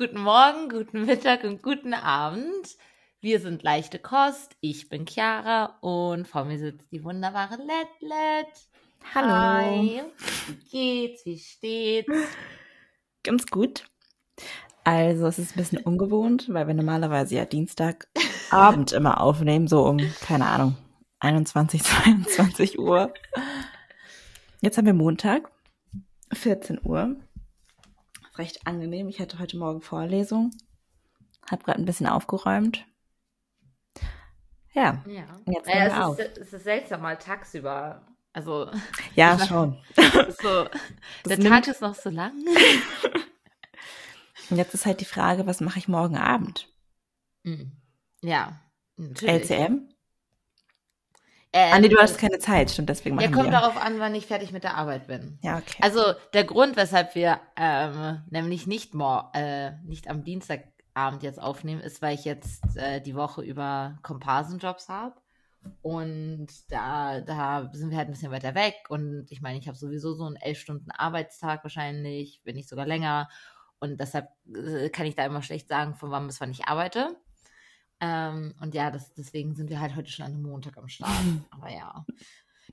Guten Morgen, guten Mittag und guten Abend. Wir sind leichte Kost. Ich bin Chiara und vor mir sitzt die wunderbare Letlet. Hallo. Hi. Wie geht's? Wie steht's? Ganz gut. Also es ist ein bisschen ungewohnt, weil wir normalerweise ja Dienstagabend immer aufnehmen, so um, keine Ahnung, 21, 22 Uhr. Jetzt haben wir Montag, 14 Uhr. Recht angenehm. Ich hatte heute Morgen Vorlesung, habe gerade ein bisschen aufgeräumt. Ja, Ja. Jetzt ja es, auf. ist, es ist seltsam mal tagsüber. Also, ja schon. so, der nimmt- Tag ist noch so lang. Und jetzt ist halt die Frage, was mache ich morgen Abend? Hm. Ja, natürlich. LCM? Ähm, Ah nee, du hast keine Zeit, stimmt, deswegen Ja, machen kommt wir. darauf an, wann ich fertig mit der Arbeit bin. Ja, okay. Also der Grund, weshalb wir ähm, nämlich nicht, äh, nicht am Dienstagabend jetzt aufnehmen, ist, weil ich jetzt äh, die Woche über Komparsenjobs habe. Und da, da sind wir halt ein bisschen weiter weg. Und ich meine, ich habe sowieso so einen elf Stunden Arbeitstag wahrscheinlich, wenn nicht sogar länger. Und deshalb äh, kann ich da immer schlecht sagen, von wann bis wann ich arbeite. Ähm, und ja, das, deswegen sind wir halt heute schon an einem Montag am Start. Aber ja.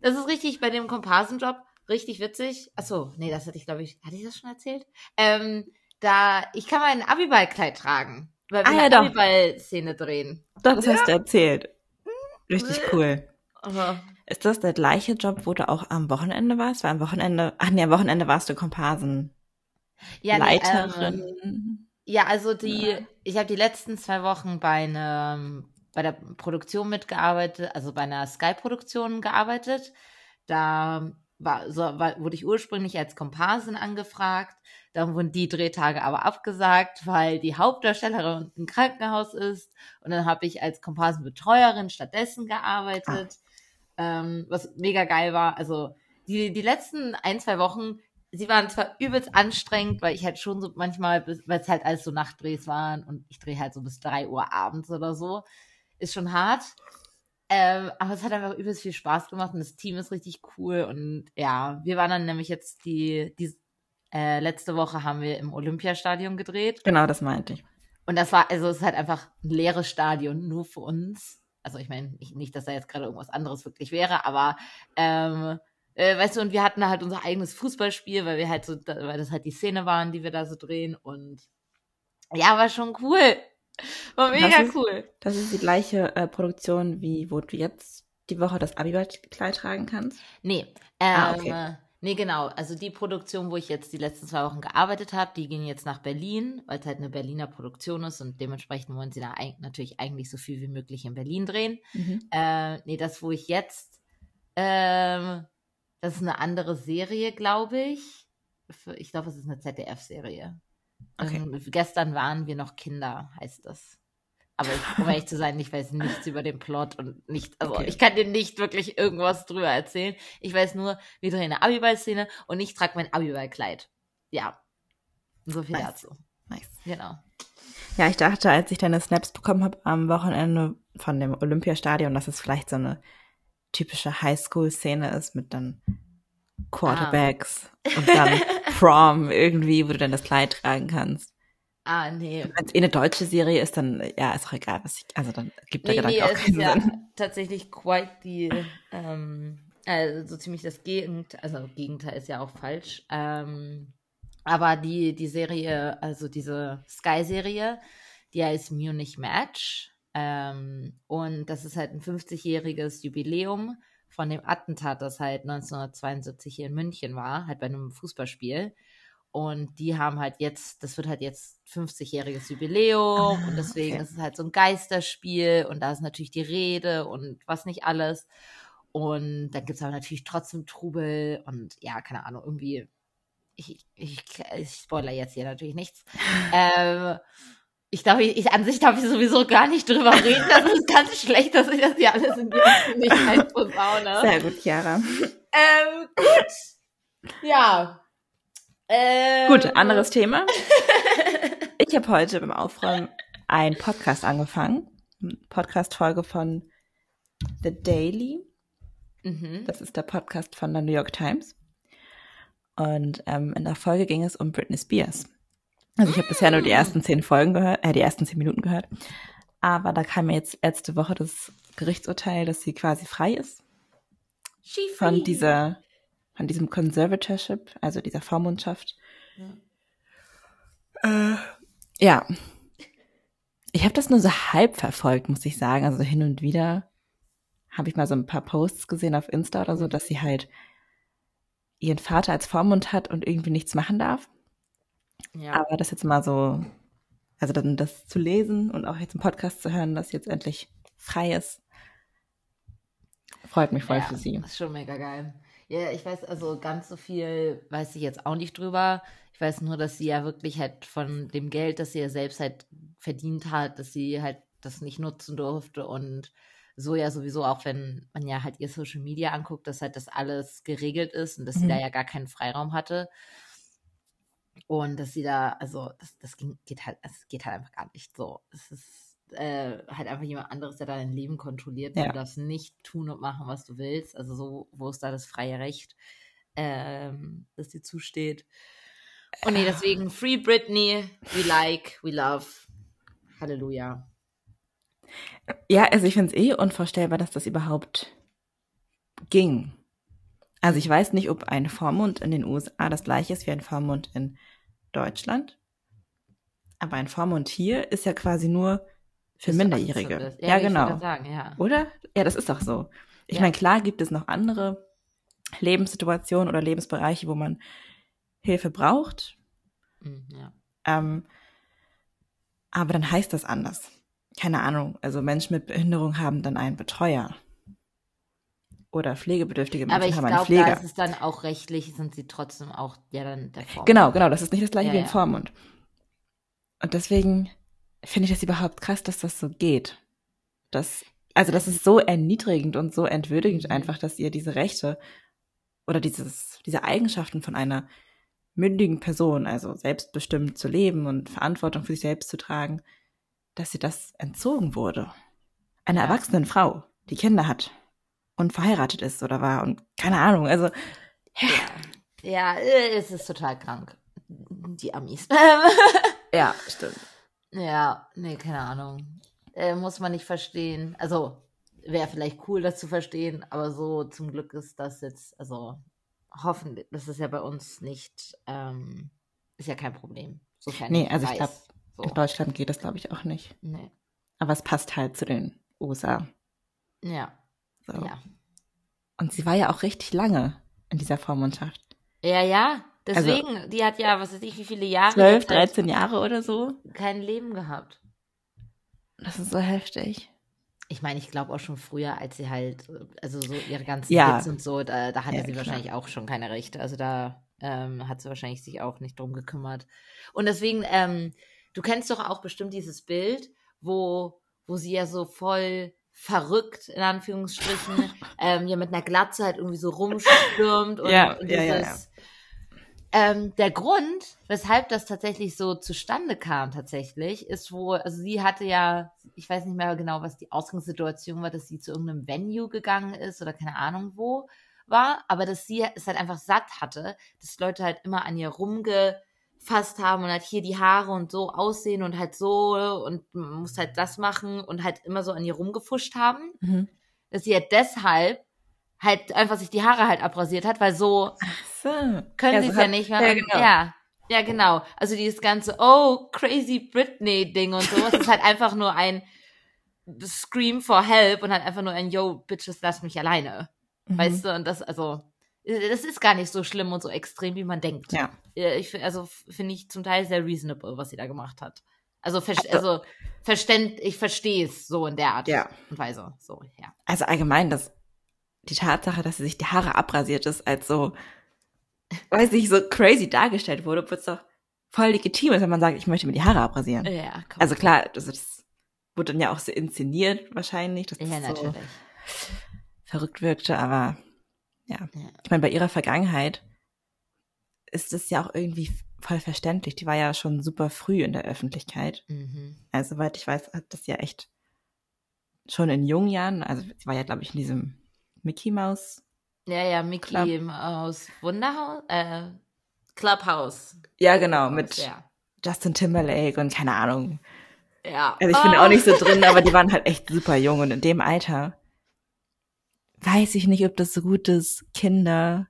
Das ist richtig bei dem Komparsenjob richtig witzig. Achso, nee, das hatte ich, glaube ich, hatte ich das schon erzählt? Ähm, da, ich kann mein Abiballkleid tragen. Weil wir Ah, ja, eine. Abiball-Szene drehen. Doch, das hast du erzählt. Richtig cool. Aber Ist das der gleiche Job, wo du auch am Wochenende warst? Weil am Wochenende, ach nee, am Wochenende warst du Komparsenleiterin. ja, nee, ähm, ja, also die, Ja. ich habe die letzten zwei Wochen bei einem, bei der Produktion mitgearbeitet, also bei einer Sky-Produktion gearbeitet. Da war, so, war, wurde ich ursprünglich als Komparsin angefragt. Dann wurden die Drehtage aber abgesagt, weil die Hauptdarstellerin im Krankenhaus ist. Und dann habe ich als Komparsenbetreuerin stattdessen gearbeitet, ähm, was mega geil war. Also die, die letzten ein, zwei Wochen, sie waren zwar übelst anstrengend, weil ich halt schon so manchmal, weil es halt alles so Nachtdrehs waren und ich drehe halt so bis drei Uhr abends oder so. Ist schon hart. Ähm, aber es hat einfach übelst viel Spaß gemacht und das Team ist richtig cool. Und ja, wir waren dann nämlich jetzt die, die äh, letzte Woche haben wir im Olympiastadion gedreht. Genau, das meinte ich. Und das war, also es ist halt einfach ein leeres Stadion, nur für uns. Also ich meine, ich, nicht, dass da jetzt gerade irgendwas anderes wirklich wäre, aber ähm, äh, weißt du, und wir hatten da halt unser eigenes Fußballspiel, weil wir halt so, weil das halt die Szene waren, die wir da so drehen. Und ja, war schon cool. War Das mega ist- cool. Das ist die gleiche äh, Produktion, wie wo du jetzt die Woche das Abiballkleid tragen kannst. Nee, ähm, Ah, okay. nee, genau. Also die Produktion, wo ich jetzt die letzten zwei Wochen gearbeitet habe, die ging jetzt nach Berlin, weil es halt eine Berliner Produktion ist und dementsprechend wollen sie da eig natürlich eigentlich so viel wie möglich in Berlin drehen. Mhm. Äh, nee, das, wo ich jetzt, ähm, das ist eine andere Serie, glaube ich. Für, ich glaube, es ist eine ZDF-Serie. Okay. Ähm, gestern waren wir noch Kinder, heißt das. Aber ich, um ehrlich zu sein, ich weiß nichts über den Plot und nicht, also Okay. ich kann dir nicht wirklich irgendwas drüber erzählen. Ich weiß nur, wir drehen eine Abiball-Szene und ich trage mein Abiball-Kleid. Ja. So viel Nice. dazu. Nice. Genau. Ja, ich dachte, als ich deine Snaps bekommen habe am Wochenende von dem Olympiastadion, dass es vielleicht so eine typische Highschool-Szene ist mit dann Quarterbacks und dann Prom irgendwie, wo du dann das Kleid tragen kannst. Ah, nee. Wenn es eh eine deutsche Serie ist, dann ja, ist auch egal, was ich, also dann gibt der Nee, nee, Gedanke auch es ist keinen ja Sinn. tatsächlich quite die, ähm, also so ziemlich das Gegenteil, also Gegenteil ist ja auch falsch. Ähm, aber die, die Serie, also diese Sky-Serie, die heißt Munich Match. Ähm, und das ist halt ein 50-jähriges Jubiläum von dem Attentat, das halt 1972 hier in München war, halt bei einem Fußballspiel. Und die haben halt jetzt, das wird halt jetzt 50-jähriges Jubiläum Ah, und deswegen okay. ist es halt so ein Geisterspiel und da ist natürlich die Rede und was nicht alles. Und dann gibt es aber natürlich trotzdem Trubel und ja, keine Ahnung, irgendwie, ich, ich, ich spoiler jetzt hier natürlich nichts. ähm, ich glaube, ich, ich, an sich darf ich sowieso gar nicht drüber reden. Das ist ganz schlecht, dass ich das hier alles in die Öffentlichkeit posaune. Sehr gut, Chiara. Ähm, gut. Ja. Ähm, Gut, anderes Thema. Ich habe heute beim Aufräumen einen Podcast angefangen. Podcast-Folge von The Daily. Mhm. Das ist der Podcast von der New York Times. Und ähm, in der Folge ging es um Britney Spears. Also ich habe bisher nur die ersten zehn Folgen gehört, äh, die ersten zehn Minuten gehört. Aber da kam mir jetzt letzte Woche das Gerichtsurteil, dass sie quasi frei ist She von free. dieser, von diesem Conservatorship, also dieser Vormundschaft. Äh, ja. Ich habe das nur so halb verfolgt, muss ich sagen. Also hin und wieder habe ich mal so ein paar Posts gesehen auf Insta oder so, dass sie halt ihren Vater als Vormund hat und irgendwie nichts machen darf. Ja. Aber das jetzt mal so, also dann das zu lesen und auch jetzt im Podcast zu hören, dass sie jetzt endlich frei ist, freut mich voll ja, für sie. Das ist schon mega geil. Ja, ich weiß also ganz so viel weiß ich jetzt auch nicht drüber. Ich weiß nur, dass sie ja wirklich halt von dem Geld, das sie ja selbst halt verdient hat, dass sie halt das nicht nutzen durfte und so ja sowieso auch, wenn man ja halt ihr Social Media anguckt, dass halt das alles geregelt ist und dass sie Mhm. da ja gar keinen Freiraum hatte. Und dass sie da, also das, das ging, geht halt, es geht halt einfach gar nicht so. Es ist äh, halt einfach jemand anderes, der dein Leben kontrolliert. Ja. Du darfst nicht tun und machen, was du willst. Also so, wo ist da das freie Recht, ähm, das dir zusteht. Und nee, deswegen Free Britney, we like, we love. Halleluja. Ja, also ich finde es eh unvorstellbar, dass das überhaupt ging. Also ich weiß nicht, ob ein Vormund in den USA das gleiche ist wie ein Vormund in Deutschland. Aber ein Vormund hier ist ja quasi nur für du Minderjährige. 18 bist. Ja, wollte genau. Sagen, ja. Oder? Ja, das ist doch so. Ich Ja. meine, klar gibt es noch andere Lebenssituationen oder Lebensbereiche, wo man Hilfe braucht. Mm, ja. Ähm, aber dann heißt das anders. Keine Ahnung. Also Menschen mit Behinderung haben dann einen Betreuer. Oder pflegebedürftige Menschen Aber ich haben einen glaube, Pfleger. da ist es dann auch rechtlich, sind sie trotzdem auch ja dann der Vormund. Genau, genau. Das ist nicht das gleiche Ja, wie ein ja. Vormund. Und deswegen finde ich das überhaupt krass, dass das so geht. Das, also das ist so erniedrigend und so entwürdigend Mhm. einfach, dass ihr diese Rechte oder dieses, diese Eigenschaften von einer mündigen Person, also selbstbestimmt zu leben und Verantwortung für sich selbst zu tragen, dass sie das entzogen wurde. Einer Ja. erwachsenen Frau, die Kinder hat und verheiratet ist oder war und keine Ahnung, also Ja, ja es ist total krank. Die Amis. ja, stimmt. ja, nee, keine Ahnung. Äh, muss man nicht verstehen. Also, wäre vielleicht cool, das zu verstehen, aber so zum Glück ist das jetzt, also hoffentlich, das ist ja bei uns nicht, ähm, ist ja kein Problem. Sofern Nee, ich also ich weiß. glaub, so. In Deutschland geht das, glaube ich, auch nicht. Nee. Aber es passt halt zu den USA. Ja, So. ja. Und sie war ja auch richtig lange in dieser Vormundschaft. Ja, ja. Deswegen, die hat ja, was weiß ich, wie viele Jahre 12, jetzt halt 13 Jahre oder so. kein Leben gehabt. Das ist so heftig. Ich meine, ich glaube auch schon früher, als sie halt, also so ihre ganzen Ja. Hits und so, da, da hatte Ja, sie klar. wahrscheinlich auch schon keine Rechte. Also da ähm, hat sie wahrscheinlich sich auch nicht drum gekümmert. Und deswegen, ähm, du kennst doch auch bestimmt dieses Bild, wo, wo sie ja so voll verrückt, in Anführungsstrichen, ähm, ja mit einer Glatze halt irgendwie so rumstürmt und, Ja, und ja, ja, dieses, Ähm, der Grund, weshalb das tatsächlich so zustande kam, tatsächlich, ist wohl, also sie hatte ja, ich weiß nicht mehr genau, was die Ausgangssituation war, dass sie zu irgendeinem Venue gegangen ist oder keine Ahnung wo war, aber dass sie es halt einfach satt hatte, dass Leute halt immer an ihr rumgefasst haben und halt hier die Haare und so aussehen und halt so und muss halt das machen und halt immer so an ihr rumgefuscht haben, Mhm. dass sie halt deshalb halt einfach sich die Haare halt abrasiert hat, weil so So. können Ja, sie so es ja hat- nicht mehr. Ja, genau. ja, ja, genau. Also dieses ganze Oh, crazy Britney-Ding und sowas ist halt einfach nur ein Scream for Help und halt einfach nur ein Yo, Bitches, lass mich alleine. Mhm. Weißt du, und das, also, das ist gar nicht so schlimm und so extrem, wie man denkt. Ja. Ich, also finde ich zum Teil sehr reasonable, was sie da gemacht hat. Also, ver also verständ, ich verstehe es so in der Art Ja. und Weise. So, ja. Also allgemein, dass die Tatsache, dass sie sich die Haare abrasiert ist, als so, weiß ich, so crazy dargestellt wurde, obwohl es doch voll legitim ist, wenn man sagt, ich möchte mir die Haare abrasieren. Ja, komm. Also klar, das, das wurde dann ja auch so inszeniert wahrscheinlich, dass das ja, so natürlich. verrückt wirkte, aber ja. Ja. Ich meine, bei ihrer Vergangenheit ist es ja auch irgendwie voll verständlich. Die war ja schon super früh in der Öffentlichkeit. Mhm. Also, soweit ich weiß, hat das ja echt schon in jungen Jahren, also sie war ja, glaube ich, in diesem Mickey Mouse. Ja, ja, Mickey aus Wunderhaus, äh, Clubhouse. Ja, genau, mit Ja. Justin Timberlake und keine Ahnung. Ja. Also ich bin auch nicht so drin, aber die waren halt echt super jung und in dem Alter weiß ich nicht, ob das so gut ist, Kinder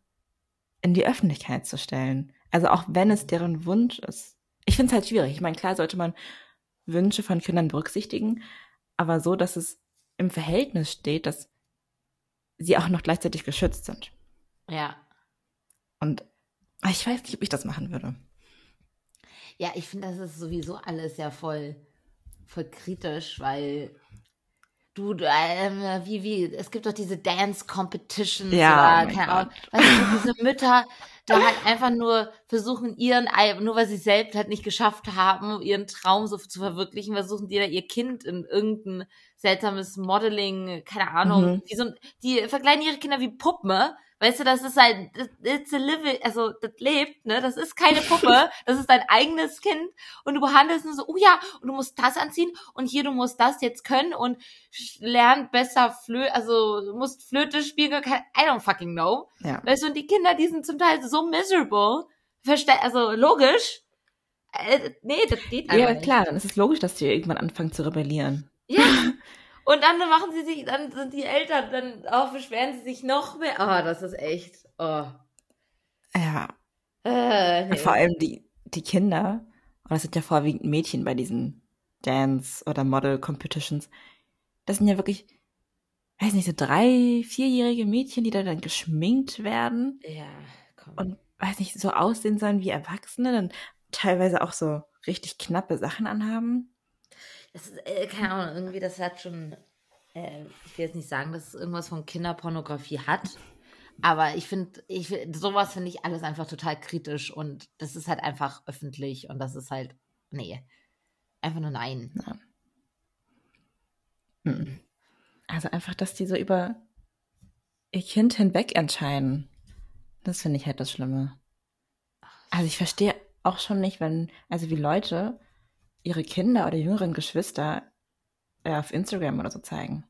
in die Öffentlichkeit zu stellen. Also auch wenn es deren Wunsch ist. Ich finde es halt schwierig. Ich meine, klar sollte man Wünsche von Kindern berücksichtigen, aber so, dass es im Verhältnis steht, dass sie auch noch gleichzeitig geschützt sind. Ja. Und ich weiß nicht, ob ich das machen würde. Ja, ich finde, das ist sowieso alles ja voll, voll kritisch, weil du, ähm, wie, wie, es gibt doch diese Dance Competitions Ja, oder, oh keine Ahnung, weißt du, diese Mütter, da halt einfach nur versuchen, ihren, nur weil sie selbst halt nicht geschafft haben, ihren Traum so zu verwirklichen, versuchen die da ihr Kind in irgendein seltsames Modeling, keine Ahnung, Mhm. wie so, die verkleiden ihre Kinder wie Puppen, Weißt du, das ist halt, das- it's a living, also das lebt, ne? Das ist keine Puppe, das ist dein eigenes Kind und du behandelst nur so, oh ja, und du musst das anziehen und hier, du musst das jetzt können und sch- lern besser Flö, also musst Flöte spielen, I don't fucking know. Ja. Weißt du, und die Kinder, die sind zum Teil so miserable, verste also logisch, äh, nee, das geht einfach Ja, nicht. klar, dann ist es logisch, dass die irgendwann anfangen zu rebellieren. Ja. Und dann machen sie sich, dann sind die Eltern, dann auch beschweren sie sich noch mehr. Oh, das ist echt. Oh. Ja. Äh, nee. Vor allem die, die Kinder, und das sind ja vorwiegend Mädchen bei diesen Dance- oder Model-Competitions, das sind ja wirklich, weiß nicht, so drei, vierjährige Mädchen, die da dann geschminkt werden Ja, komm. und, weiß nicht, so aussehen sollen wie Erwachsene, dann teilweise auch so richtig knappe Sachen anhaben. Das ist, äh, keine Ahnung, irgendwie, das hat schon, äh, ich will jetzt nicht sagen, dass es irgendwas von Kinderpornografie hat, aber ich finde, ich, sowas finde ich alles einfach total kritisch und das ist halt einfach öffentlich und das ist halt, nee, einfach nur nein. Mhm. Also einfach, dass die so über ihr Kind hinweg entscheiden. Das finde ich halt das Schlimme. Also ich verstehe auch schon nicht, wenn, also wie Leute ihre Kinder oder jüngeren Geschwister äh, auf Instagram oder so zeigen.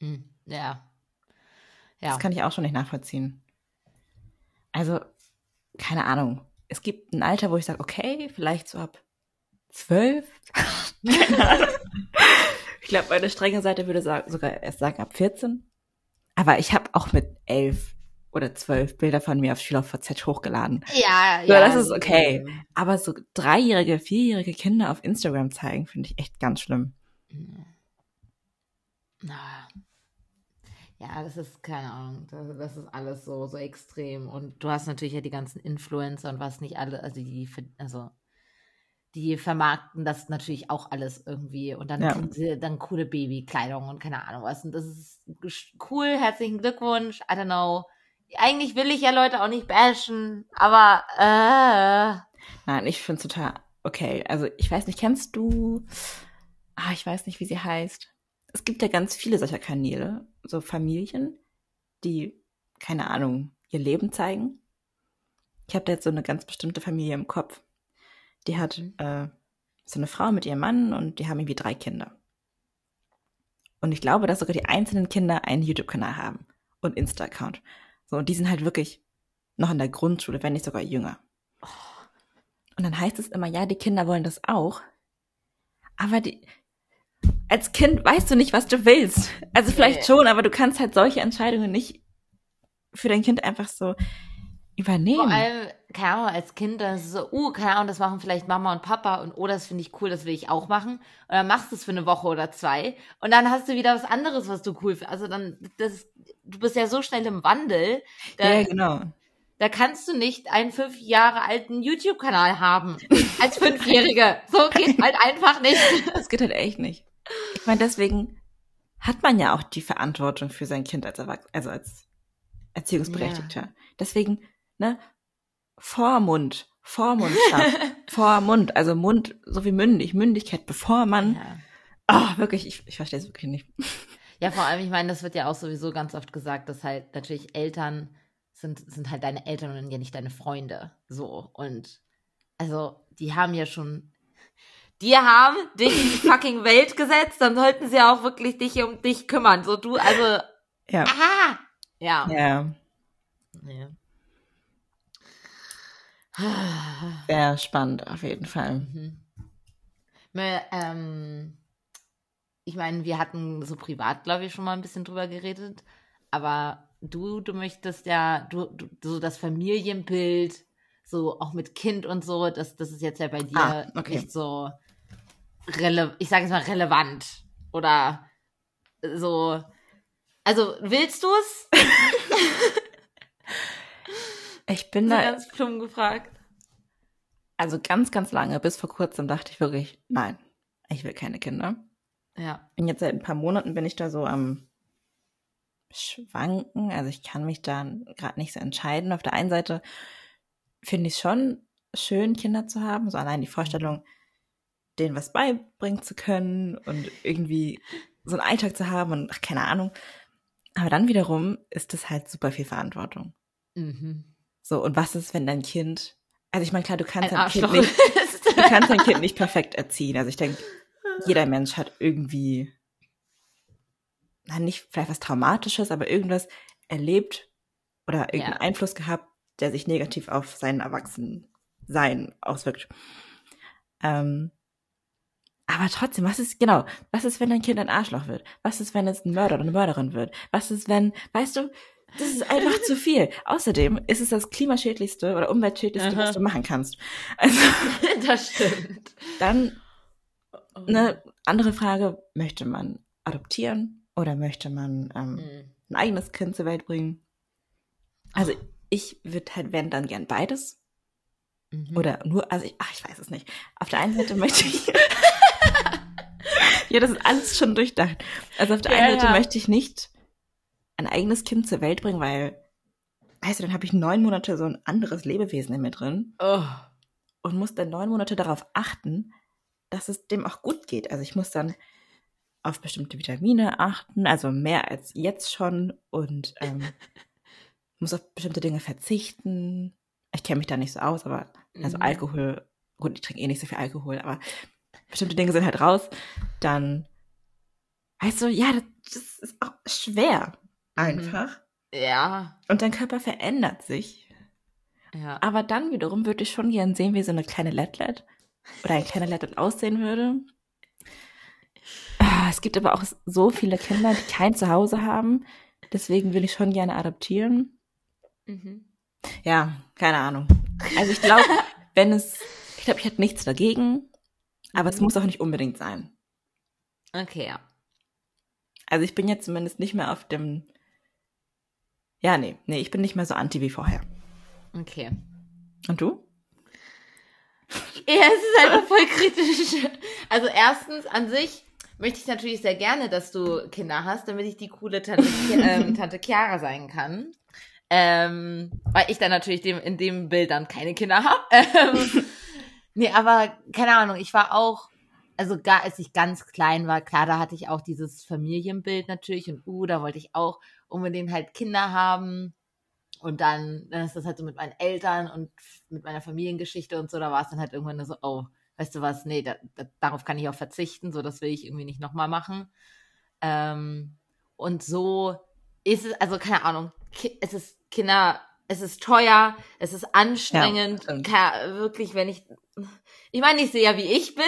Hm, ja. Ja. Das kann ich auch schon nicht nachvollziehen. Also, keine Ahnung. Es gibt ein Alter, wo ich sage, okay, vielleicht so ab zwölf. Ich glaube, meine strenge Seite würde sagen, sogar erst sagen ab 14. Aber ich habe auch mit elf oder zwölf Bilder von mir auf SchülerVZ hochgeladen. Ja, So, ja. das ist okay. Aber so dreijährige, vierjährige Kinder auf Instagram zeigen, finde ich echt ganz schlimm. Na. Ja, das ist keine Ahnung. Das, das ist alles so, so extrem. Und du hast natürlich ja die ganzen Influencer und was nicht alle, also die, also die vermarkten das natürlich auch alles irgendwie. Und dann Ja. kriegen sie dann coole Babykleidung und keine Ahnung was. Und das ist cool. Herzlichen Glückwunsch. I don't know. Eigentlich will ich ja Leute auch nicht bashen, aber äh, Nein, ich finde es total okay. Also ich weiß nicht, kennst du, ah, ich weiß nicht, wie sie heißt. Es gibt ja ganz viele solcher Kanäle, so Familien, die, keine Ahnung, ihr Leben zeigen. Ich habe da jetzt so eine ganz bestimmte Familie im Kopf. Die hat Mhm. äh, so eine Frau mit ihrem Mann und die haben irgendwie drei Kinder. Und ich glaube, dass sogar die einzelnen Kinder einen YouTube-Kanal haben und Insta-Account. So, und die sind halt wirklich noch in der Grundschule, wenn nicht sogar jünger. Und dann heißt es immer, ja, die Kinder wollen das auch. Aber die, als Kind weißt du nicht, was du willst. Also vielleicht schon, aber du kannst halt solche Entscheidungen nicht für dein Kind einfach so übernehmen. Vor allem, keine Ahnung, als Kind, dann ist es so, uh, keine Ahnung, das machen vielleicht Mama und Papa und oh, das finde ich cool, das will ich auch machen. Und dann machst du es für eine Woche oder zwei und dann hast du wieder was anderes, was du cool findest. Also dann, das, du bist ja so schnell im Wandel, da, ja, genau. da kannst du nicht einen fünf Jahre alten YouTube-Kanal haben als Fünfjährige. So geht halt einfach nicht. Das geht halt echt nicht. Ich meine, deswegen hat man ja auch die Verantwortung für sein Kind als Erwachsener, also als Erziehungsberechtigter. Deswegen, ne, Vormund, Vormundschaft, Vormund, also Mund so wie mündig, Mündigkeit, bevor man, Ja. ah, wirklich, ich, ich verstehe es wirklich nicht. Ja, vor allem, ich meine, das wird ja auch sowieso ganz oft gesagt, dass halt natürlich Eltern sind, sind halt deine Eltern und ja nicht deine Freunde. So. Und also, die haben ja schon. Die haben dich in die fucking Welt gesetzt, dann sollten sie auch wirklich dich um dich kümmern. So du, also. Ja. Aha! Ja. Ja. ja. Sehr spannend, auf jeden Fall. Mhm. Ähm, ich meine, wir hatten so privat, glaube ich, schon mal ein bisschen drüber geredet, aber du, du möchtest ja, du, du so das Familienbild, so auch mit Kind und so, das, das ist jetzt ja bei dir ah, okay. nicht so, rele ich sage es mal, relevant oder so. Also, willst du es? ich bin da ganz plump gefragt. Also ganz, ganz lange, bis vor kurzem dachte ich wirklich, nein, ich will keine Kinder. Ja. Und jetzt seit ein paar Monaten bin ich da so am Schwanken. Also ich kann mich da gerade nicht so entscheiden. Auf der einen Seite finde ich es schon schön, Kinder zu haben. So allein die Vorstellung, denen was beibringen zu können und irgendwie so einen Alltag zu haben und ach, keine Ahnung. Aber dann wiederum ist es halt super viel Verantwortung. Mhm. So, und was ist, wenn dein Kind also ich meine, klar, du kannst dein Kind nicht, du kannst dein Kind nicht perfekt erziehen. Also ich denke, jeder Mensch hat irgendwie, na, nicht vielleicht was Traumatisches, aber irgendwas erlebt oder irgendeinen ja. Einfluss gehabt, der sich negativ auf sein Erwachsensein auswirkt. Ähm, aber trotzdem, was ist, genau, was ist, wenn dein Kind ein Arschloch wird? Was ist, wenn es ein Mörder oder eine Mörderin wird? Was ist, wenn, weißt du, das ist einfach zu viel. Außerdem ist es das klimaschädlichste oder umweltschädlichste, Aha. was du machen kannst. Also, das stimmt. Dann eine andere Frage, möchte man adoptieren oder möchte man ähm, mhm. ein eigenes Kind zur Welt bringen? Also oh. ich würde halt, wenn, dann gern beides. Mhm. Oder nur, also ich, ach, ich weiß es nicht. Auf der einen Seite möchte ich. ja, das ist alles schon durchdacht. Also auf der ja, einen Seite ja. möchte ich nicht ein eigenes Kind zur Welt bringen, weil, weißt du, dann habe ich neun Monate so ein anderes Lebewesen in mir drin. Oh. Und muss dann neun Monate darauf achten, dass es dem auch gut geht. Also ich muss dann auf bestimmte Vitamine achten, also mehr als jetzt schon und ähm, muss auf bestimmte Dinge verzichten. Ich kenne mich da nicht so aus, aber also mhm. Alkohol, gut, ich trinke eh nicht so viel Alkohol, aber bestimmte Dinge sind halt raus. Dann, weißt du, ja, das ist auch schwer. Mhm. einfach. Ja. Und dein Körper verändert sich. Ja. Aber dann wiederum würde ich schon gern sehen, wie so eine kleine Lettlet oder ein kleiner Lettlet aussehen würde. Ah, es gibt aber auch so viele Kinder, die kein Zuhause haben. Deswegen will ich schon gerne adoptieren. Mhm. Ja, keine Ahnung. Also ich glaube, wenn es, ich glaube, ich hätte nichts dagegen, aber mhm. es muss auch nicht unbedingt sein. Okay, ja. Also ich bin jetzt zumindest nicht mehr auf dem ja, nee, nee, ich bin nicht mehr so anti wie vorher. Okay. Und du? Ja, es ist einfach voll kritisch. Also erstens an sich möchte ich natürlich sehr gerne, dass du Kinder hast, damit ich die coole Tante, ähm, Tante Chiara sein kann. Ähm, weil ich dann natürlich dem, in dem Bild dann keine Kinder habe. Ähm, nee, aber keine Ahnung, ich war auch, also gar als ich ganz klein war, klar, da hatte ich auch dieses Familienbild natürlich und uh, da wollte ich auch unbedingt halt Kinder haben. Und dann, dann ist das halt so mit meinen Eltern und mit meiner Familiengeschichte und so, da war es dann halt irgendwann so, oh, weißt du was, nee, da, da, darauf kann ich auch verzichten, so das will ich irgendwie nicht nochmal machen. Ähm, und so ist es, also keine Ahnung, es ist Kinder, es ist teuer, es ist anstrengend, ja, wirklich, wenn ich, ich meine, ich sehe ja, wie ich bin,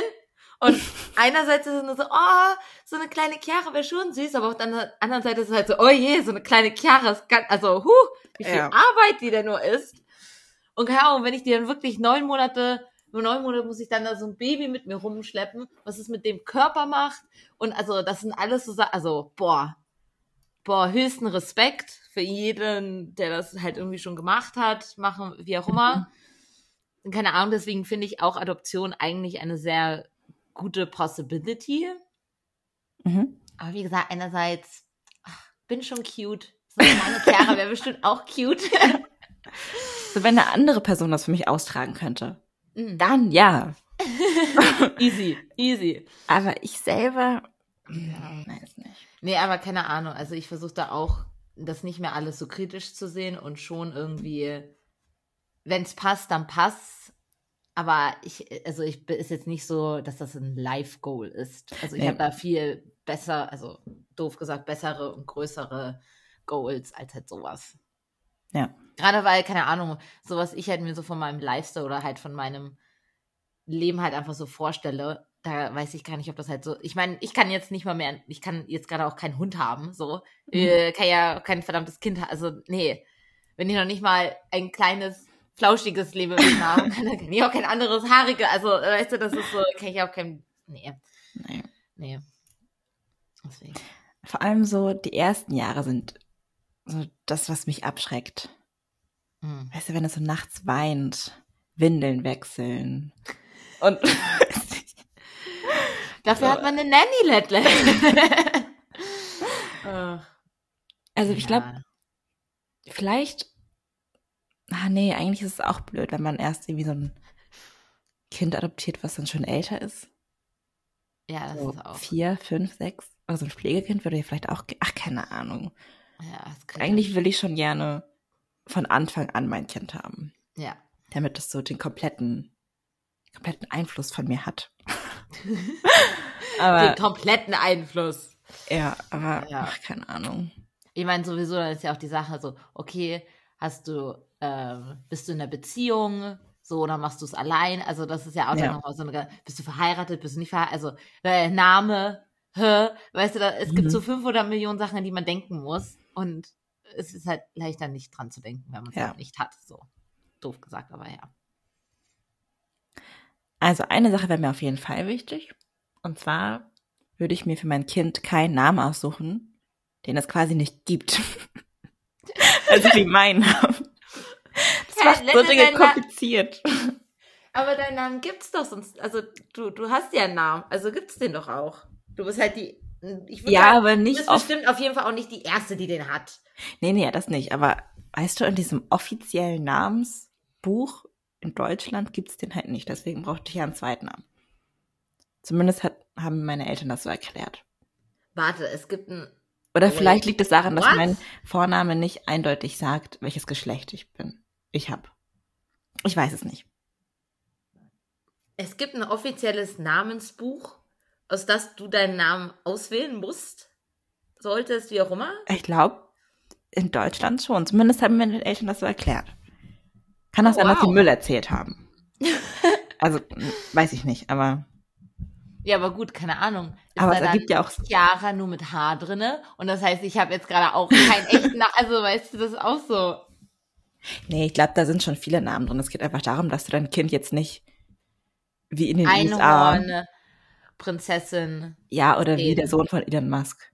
und einerseits ist es nur so, oh, so eine kleine Chiara wäre schon süß, aber auf der anderen Seite ist es halt so, oh je, so eine kleine Chiara ist ganz, also, huh, wie viel ja. Arbeit die denn nur ist. Und keine Ahnung, wenn ich die dann wirklich neun Monate, nur neun Monate muss ich dann da so ein Baby mit mir rumschleppen, was es mit dem Körper macht. Und also, das sind alles so Sachen, also, boah, boah, höchsten Respekt für jeden, der das halt irgendwie schon gemacht hat, machen, wie auch immer. Keine Ahnung, deswegen finde ich auch Adoption eigentlich eine sehr gute Possibility. Mhm. Aber wie gesagt, einerseits ach, bin schon cute. So meine Chiara wäre bestimmt auch cute. so, wenn eine andere Person das für mich austragen könnte, mhm. dann ja. easy, easy. Aber ich selber, ja. weiß nicht. Nee, aber keine Ahnung. Also ich versuche da auch, das nicht mehr alles so kritisch zu sehen und schon irgendwie, wenn es passt, dann passt. Aber ich, also ich ist jetzt nicht so, dass das ein Live-Goal ist. Also ich ja. habe da viel besser, also doof gesagt, bessere und größere Goals als halt sowas. Ja. Gerade weil, keine Ahnung, so was ich halt mir so von meinem Lifestyle oder halt von meinem Leben halt einfach so vorstelle, da weiß ich gar nicht, ob das halt so. Ich meine, ich kann jetzt nicht mal mehr, ich kann jetzt gerade auch keinen Hund haben, so. Mhm. Äh, kann ja kein verdammtes Kind haben. Also, nee. Wenn ich noch nicht mal ein kleines, flauschiges Lebewesen habe, dann kann ich auch kein anderes haarige. Also, weißt du, das ist so, kann ich auch kein. Nee. Nee. Nee. Deswegen. Vor allem so die ersten Jahre sind so das, was mich abschreckt. Mhm. Weißt du, wenn es so nachts weint, Windeln wechseln. Und Dafür so. hat man eine Nanny Letland. also ich glaube, vielleicht. Ah nee, eigentlich ist es auch blöd, wenn man erst irgendwie so ein Kind adoptiert, was dann schon älter ist. Ja, das so ist auch. Vier, fünf, sechs. Also ein Pflegekind würde ja vielleicht auch. Ach, keine Ahnung. Ja, Eigentlich will ich schon gerne von Anfang an mein Kind haben. Ja. Damit es so den kompletten, kompletten Einfluss von mir hat. aber, den kompletten Einfluss. Ja, aber ja. Ach, keine Ahnung. Ich meine, sowieso, dann ist ja auch die Sache so, okay, hast du, äh, bist du in einer Beziehung, so, oder machst du es allein? Also, das ist ja auch ja. nochmal so eine, bist du verheiratet, bist du nicht verheiratet? Also, äh, Name, hä, weißt du, da, es mhm. gibt so 500 Millionen Sachen, an die man denken muss. Und es ist halt leichter, nicht dran zu denken, wenn man es ja. halt nicht hat. So, doof gesagt, aber ja. Also eine Sache wäre mir auf jeden Fall wichtig. Und zwar würde ich mir für mein Kind keinen Namen aussuchen, den es quasi nicht gibt. also wie mein Name. Das macht so Dinge kompliziert. Aber deinen Namen gibt's doch sonst. Also du, du hast ja einen Namen, also gibt's den doch auch. Du bist halt die. ja, sagen, aber nicht. Du bist bestimmt auf jeden Fall auch nicht die erste, die den hat. Nee, nee, das nicht. Aber weißt du, in diesem offiziellen Namensbuch in Deutschland gibt's den halt nicht. Deswegen brauchte ich ja einen zweiten Namen. Zumindest hat, haben meine Eltern das so erklärt. Warte, es gibt ein. Oder Wait. vielleicht liegt es daran, dass What? mein Vorname nicht eindeutig sagt, welches Geschlecht ich bin. Ich hab. Ich weiß es nicht. Es gibt ein offizielles Namensbuch, aus das du deinen Namen auswählen musst, solltest, wie auch immer. Ich glaube, in Deutschland schon. Zumindest haben meine Eltern das so erklärt. Kann das oh, sein, wow. dass sie Müll erzählt haben? also, weiß ich nicht, aber. Ja, aber gut, keine Ahnung. Ist aber es ergibt ja auch Chiara nur mit H drinne und das heißt, ich habe jetzt gerade auch keinen echten Namen. Also, weißt du, das ist auch so. Nee, ich glaube, da sind schon viele Namen drin. Es geht einfach darum, dass du dein Kind jetzt nicht wie in den Einhorn, USA. Prinzessin. Ja, oder wie der Sohn von Elon Musk.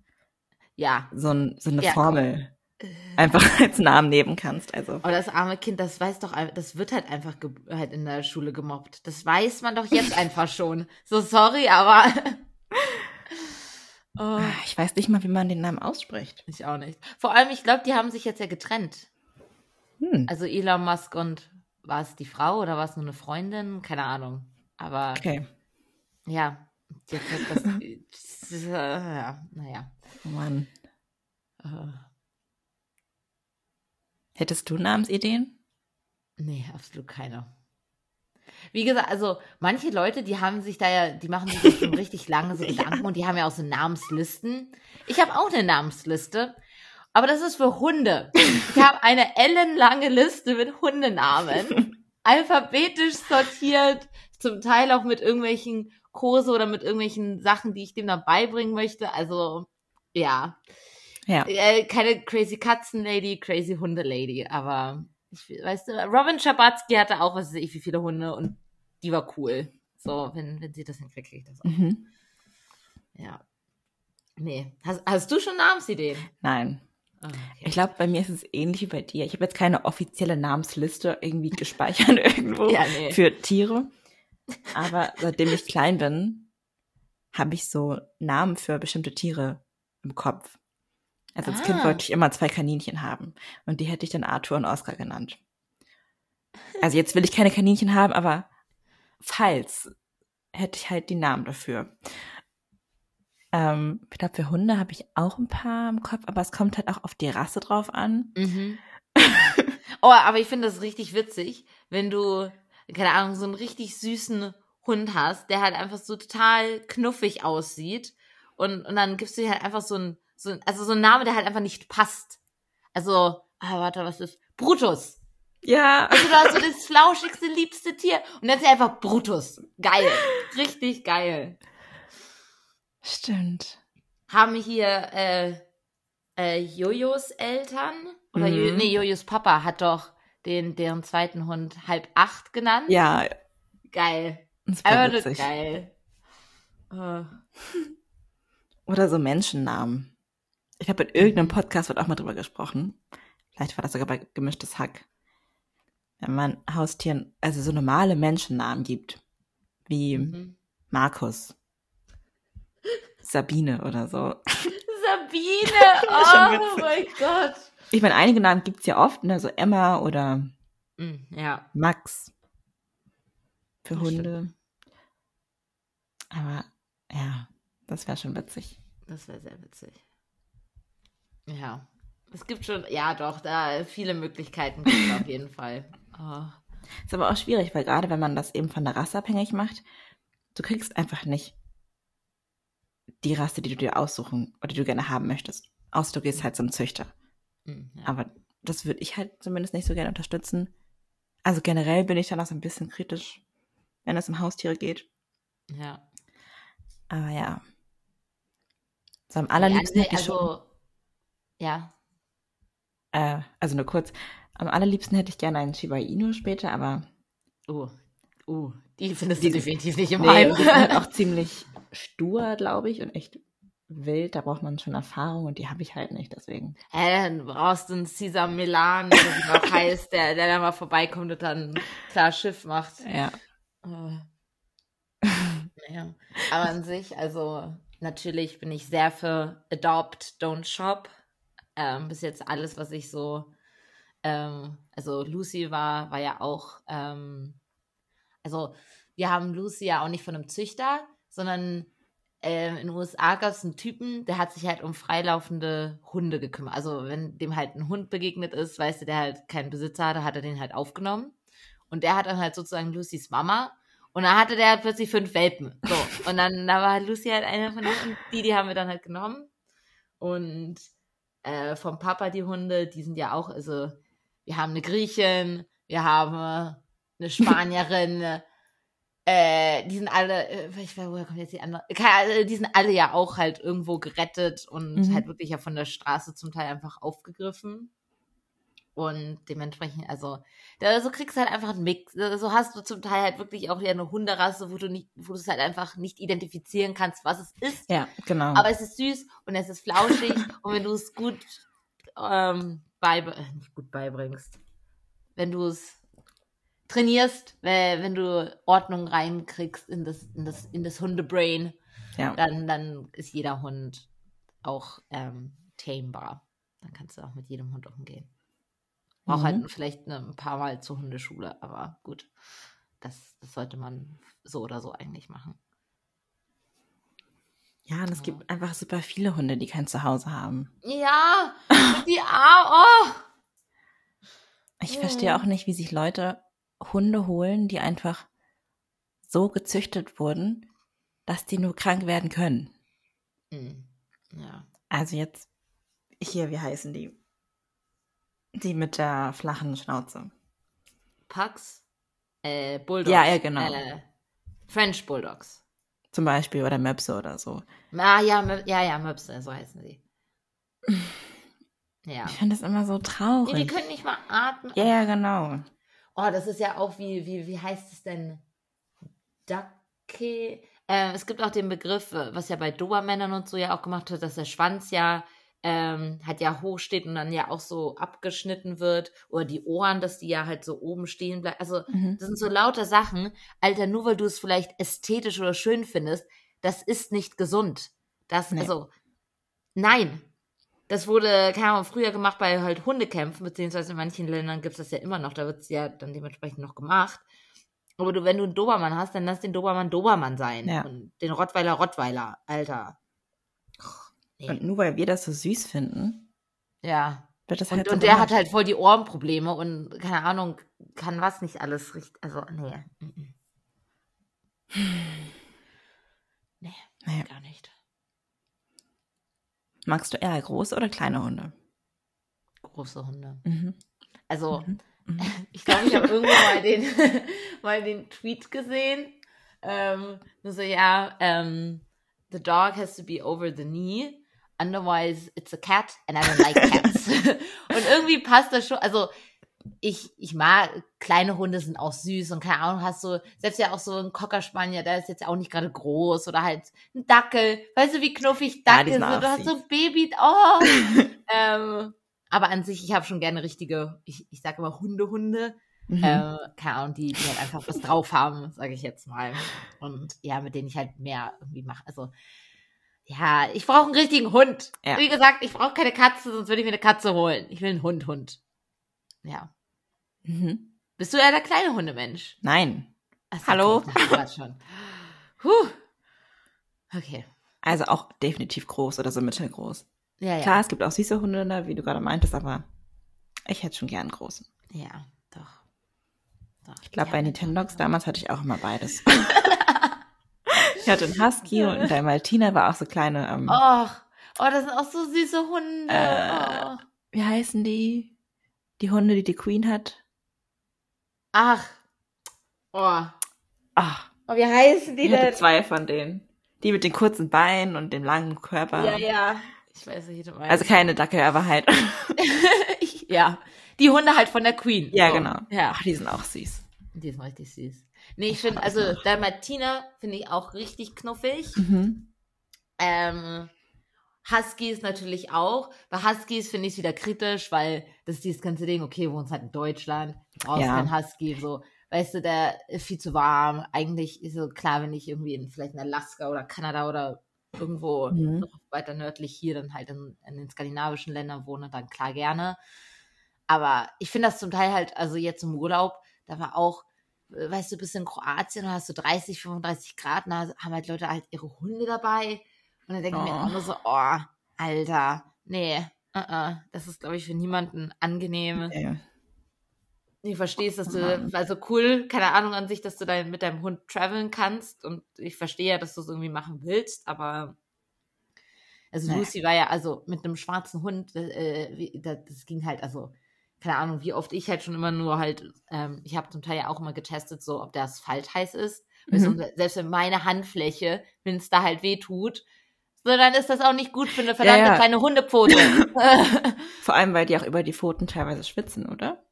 Ja. So, ein, so eine ja, Formel einfach als Namen nehmen kannst. Also. Aber das arme Kind, das weiß doch, das wird halt einfach halt in der Schule gemobbt. Das weiß man doch jetzt einfach schon. So sorry, aber. oh. Ich weiß nicht mal, wie man den Namen ausspricht. Ich auch nicht. Vor allem, ich glaube, die haben sich jetzt ja getrennt. Hm. Also Elon Musk und war es die Frau oder war es nur eine Freundin? Keine Ahnung. Aber okay. ja, das, das, das, ja, naja. Oh Mann. Uh. Hättest du Namensideen? Nee, absolut keine. Wie gesagt, also manche Leute, die haben sich da ja, die machen sich schon richtig lange so Gedanken ja. und die haben ja auch so Namenslisten. Ich habe auch eine Namensliste, aber das ist für Hunde. Ich habe eine ellenlange Liste mit Hundenamen, alphabetisch sortiert, zum Teil auch mit irgendwelchen Kurse oder mit irgendwelchen Sachen, die ich dem dann beibringen möchte. Also ja. Ja. Äh, keine crazy Katzenlady, crazy Hundelady, aber ich, weißt du, Robin Schabatzky hatte auch, was weiß ich, wie viele Hunde und die war cool. So, wenn, wenn sie das hinkriegt, kriege ich das auch. Mhm. Ja. Nee. Hast, hast du schon Namensideen? Nein. Oh, okay. Ich glaube, bei mir ist es ähnlich wie bei dir. Ich habe jetzt keine offizielle Namensliste irgendwie gespeichert irgendwo ja, nee. für Tiere. Aber seitdem ich klein bin, habe ich so Namen für bestimmte Tiere im Kopf. Also als ah. Kind wollte ich immer zwei Kaninchen haben. Und die hätte ich dann Arthur und Oscar genannt. Also jetzt will ich keine Kaninchen haben, aber falls hätte ich halt die Namen dafür. Ähm, ich glaube, für Hunde habe ich auch ein paar im Kopf, aber es kommt halt auch auf die Rasse drauf an. Mhm. oh, aber ich finde das richtig witzig, wenn du, keine Ahnung, so einen richtig süßen Hund hast, der halt einfach so total knuffig aussieht. Und, und dann gibst du dir halt einfach so ein so, also so ein Name, der halt einfach nicht passt. Also, ah, warte, was ist Brutus. Ja. Also da so das flauschigste, liebste Tier. Und dann ist er einfach Brutus. Geil. Richtig geil. Stimmt. Haben hier äh, äh, Jojos Eltern oder Mhm. jo nee, Jojos Papa hat doch den deren zweiten Hund halb acht genannt. Ja, Geil. das war witzig. geil. Äh, Oder so Menschennamen. Ich habe in irgendeinem Podcast wird auch mal drüber gesprochen. Vielleicht war das sogar bei Gemischtes Hack. Wenn man Haustieren, also so normale Menschennamen gibt. Wie mhm. Markus. Sabine oder so. Sabine! Oh mein Gott. Ich meine, einige Namen gibt's ja oft, ne? So Emma oder Mm, Ja. Max. Für Das Hunde. Aber ja, das wäre schon witzig. Das wäre sehr witzig. Ja. Es gibt schon, ja doch, da viele Möglichkeiten gibt es auf jeden Fall. Oh. Ist aber auch schwierig, weil gerade wenn man das eben von der Rasse abhängig macht, du kriegst einfach nicht die Rasse, die du dir aussuchen oder die du gerne haben möchtest. Außer du gehst halt zum Züchter. Ja. Aber das würde ich halt zumindest nicht so gerne unterstützen. Also generell bin ich dann auch so ein bisschen kritisch, wenn es um Haustiere geht. ja. Aber ja. So am allerliebsten ja, hätte ich schon, also, ja. äh, also nur kurz, am allerliebsten hätte ich gerne einen Shiba Inu später, aber Uh, uh, die findest Die- du definitiv nicht im Nee, Heim. die sind auch ziemlich stur, glaube ich, und echt wild. Da braucht man schon Erfahrung und die habe ich halt nicht, deswegen. Hä, dann brauchst du einen Caesar Milan, oder wie auch heißt, der, der dann mal vorbeikommt und dann klar Schiff macht. Ja. Äh, ja. Aber an sich, also natürlich bin ich sehr für Adopt, Don't Shop. Ähm, bis jetzt alles, was ich so, ähm, also Lucy war, war ja auch, ähm, also wir haben Lucy ja auch nicht von einem Züchter, sondern ähm, in den USA gab es einen Typen, der hat sich halt um freilaufende Hunde gekümmert. Also wenn dem halt ein Hund begegnet ist, weißt du, der halt keinen Besitzer hatte, hat er den halt aufgenommen. Und der hat dann halt sozusagen Lucys Mama. Und dann hatte der halt plötzlich fünf Welpen. So. Und dann da war Lucy halt einer von denen. Und die, die haben wir dann halt genommen. Und äh, vom Papa die Hunde, die sind ja auch, also wir haben eine Griechin, wir haben eine Spanierin, äh, die sind alle, äh, ich weiß, woher kommt jetzt die andere? Also Die sind alle ja auch halt irgendwo gerettet und Mhm. halt wirklich ja von der Straße zum Teil einfach aufgegriffen. Und dementsprechend, also, da, so kriegst du halt einfach einen Mix. So hast du zum Teil halt wirklich auch ja eine Hunderasse, wo du nicht, wo du es halt einfach nicht identifizieren kannst, was es ist. Ja, genau. Aber es ist süß und es ist flauschig und wenn du es gut ähm, beibe äh, nicht gut beibringst, wenn du es trainierst, wenn, wenn du Ordnung reinkriegst in das, in das, in das Hundebrain, ja. dann, dann ist jeder Hund auch ähm, tamebar. Dann kannst du auch mit jedem Hund umgehen. Auch Mhm. halt vielleicht ne, ein paar Mal zur Hundeschule, aber gut. Das, das sollte man so oder so eigentlich machen. Ja, und es gibt einfach super viele Hunde, die kein Zuhause haben. Ja, die Arme, oh! Ich verstehe auch nicht, wie sich Leute Hunde holen, die einfach so gezüchtet wurden, dass die nur krank werden können. Hm, Ja. Also jetzt hier, wie heißen die? Die mit der flachen Schnauze. Pugs, äh, Bulldogs. Ja, ja, genau. Äh, French Bulldogs. Zum Beispiel oder Möpse oder so. Ah, ja, Mö- ja, ja, Möpse, so heißen sie. Ja. Ich finde das immer so Nee, die traurig. können nicht mal atmen. Ja, ja, genau. Oh, das ist ja auch wie, wie, wie heißt es denn? Dacke. Ähm, es gibt auch den Begriff, äh, was ja bei Dobermännern und so ja auch gemacht wird, dass der Schwanz ja ähm, halt ja hoch steht und dann ja auch so abgeschnitten wird. Oder die Ohren, dass die ja halt so oben stehen bleiben. Also, Mhm. das sind so lauter Sachen. Alter, nur weil du es vielleicht ästhetisch oder schön findest, das ist nicht gesund. Das, Nee. also, nein. Das wurde, keine Ahnung, früher gemacht bei halt Hundekämpfen, beziehungsweise in manchen Ländern gibt es das ja immer noch, da wird es ja dann dementsprechend noch gemacht. Aber du, wenn du einen Dobermann hast, dann lass den Dobermann Dobermann sein. Ja. Und den Rottweiler Rottweiler, Alter. Nee. Und nur weil wir das so süß finden, ja. wird das Und, halt so und der hat halt voll die Ohrenprobleme und keine Ahnung, kann was nicht alles richtig. Also, nee. Nee, Nee. gar nicht. Magst du eher große oder kleine Hunde? Große Hunde. Mhm. Also, Mhm. Mhm. ich glaube, ich habe irgendwo mal den, mal den Tweet gesehen. Ähm, so, ja, ähm, the dog has to be over the knee, otherwise it's a cat and I don't like cats. und irgendwie passt das schon, also ich, ich mag, kleine Hunde sind auch süß und keine Ahnung, hast du, selbst ja auch so ein Cocker Spaniel, der ist jetzt auch nicht gerade groß oder halt ein Dackel, weißt du, wie knuffig Ja, Dackel sind sind, du hast so ein Baby, oh, ähm, aber an sich, ich habe schon gerne richtige, ich, ich sage immer Hunde, Hunde, Mhm. äh, keine Ahnung, die, die halt einfach was drauf haben, sage ich jetzt mal. Und ja, mit denen ich halt mehr irgendwie mache. Also, ja, ich brauche einen richtigen Hund. Ja. Wie gesagt, ich brauche keine Katze, sonst würde ich mir eine Katze holen. Ich will einen Hund, Hund. Ja. Mhm. Bist du eher der kleine Hundemensch? Nein. Ach Hallo? schon. Huh. Okay. Also auch definitiv groß oder so mittelgroß. Ja, ja. Klar, es gibt auch süße Hunde, ne, wie du gerade meintest, aber ich hätte schon gern einen großen. Ja, doch. doch. Ich glaube, bei ja. Nintendogs damals hatte ich auch immer beides. ich hatte einen Husky und ein Dalmatiner war auch so kleine, ähm, Och, oh, das sind auch so süße Hunde. Äh, oh. wie heißen die? Die Hunde, die die Queen hat? Ach. Oh. Ach, oh. Wie heißen die ich hatte denn? zwei von denen. Die mit den kurzen Beinen und dem langen Körper. Ja, ja. Ich weiß nicht, wie du meinst. Also keine Dackel, aber halt. ja. Die Hunde halt von der Queen. ja, So. genau. Ja. Ach, die sind auch süß. Die sind richtig süß. Nee, ich finde, also Dalmatiner finde ich auch richtig knuffig. Mhm. Ähm, Huskies natürlich auch. Bei Huskies finde ich es wieder kritisch, weil das ist dieses ganze Ding, okay, wir wohnen halt in Deutschland, du brauchst Ja. keinen Husky, so, weißt du, der ist viel zu warm. Eigentlich ist so klar, wenn ich irgendwie in vielleicht in Alaska oder Kanada oder irgendwo Mhm. noch weiter nördlich hier dann halt in, in den skandinavischen Ländern wohne, dann klar gerne. Aber ich finde das zum Teil halt, also jetzt im Urlaub, da war auch, weißt du, bis in Kroatien, da hast du 30, 35 Grad, da haben halt Leute halt ihre Hunde dabei. Und dann denke ich mir Oh. auch nur so, oh, Alter, nee, uh -uh, das ist, glaube ich, für niemanden angenehm. Ey. Ich verstehe es, dass Oh du, also cool, keine Ahnung an sich, dass du dein, mit deinem Hund traveln kannst und ich verstehe ja, dass du es irgendwie machen willst, aber also Nee. Lucy war ja, also mit einem schwarzen Hund, äh, das, ging halt, also keine Ahnung, wie oft ich halt schon immer nur halt, ähm, ich habe zum Teil ja auch immer getestet, so ob der Asphalt heiß ist. Mhm. und selbst wenn meine Handfläche, wenn es da halt weh tut, so dann ist das auch nicht gut für eine verdammte ja. kleine Hundepfote. Vor allem, weil die auch über die Pfoten teilweise schwitzen, oder?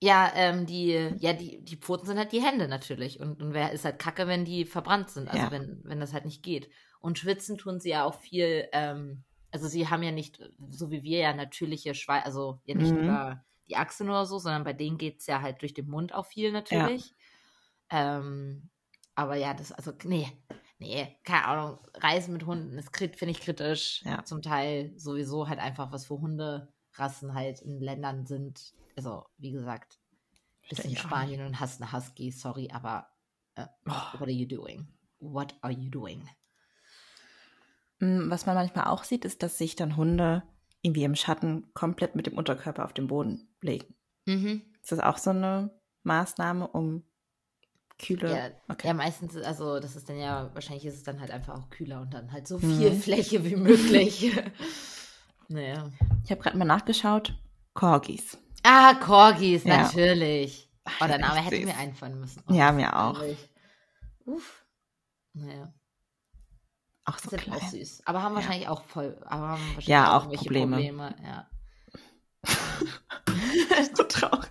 Ja, ähm, die, ja, die, die Pfoten sind halt die Hände natürlich. Und, und wer ist halt kacke, wenn die verbrannt sind, also Ja. wenn, wenn das halt nicht geht. Und schwitzen tun sie ja auch viel, ähm, also sie haben ja nicht, so wie wir ja natürliche Schweiß, also ja nicht Mhm. über die Achseln oder so, sondern bei denen geht's ja halt durch den Mund auch viel natürlich. Ähm, aber ja, das, also, nee, nee, keine Ahnung. Reisen mit Hunden ist, finde ich kritisch. Ja. Zum Teil sowieso halt einfach, was für Hunderassen halt in Ländern sind. Also, wie gesagt, bist in Spanien und hast eine Husky, sorry, aber Oh. what are you doing? What are you doing? Mm, Was man manchmal auch sieht, ist, dass sich dann Hunde irgendwie im Schatten komplett mit dem Unterkörper auf den Boden legen. Mhm. Ist das auch so eine Maßnahme, um kühle. Ja, okay. ja, meistens, also das ist dann ja, wahrscheinlich ist es dann halt einfach auch kühler und dann halt so Mhm. viel Fläche wie möglich. naja. Ich habe gerade mal nachgeschaut. Corgis. Ah, Corgis, Ja. natürlich. Ach, Oh, der Name hätte süß. mir einfallen müssen. Ja, mir auch. ehrlich. Uff. Naja, Auch so sind klein. auch süß. Aber haben Ja. wahrscheinlich auch voll, aber haben wahrscheinlich Ja, auch irgendwelche Probleme. Ja. so traurig.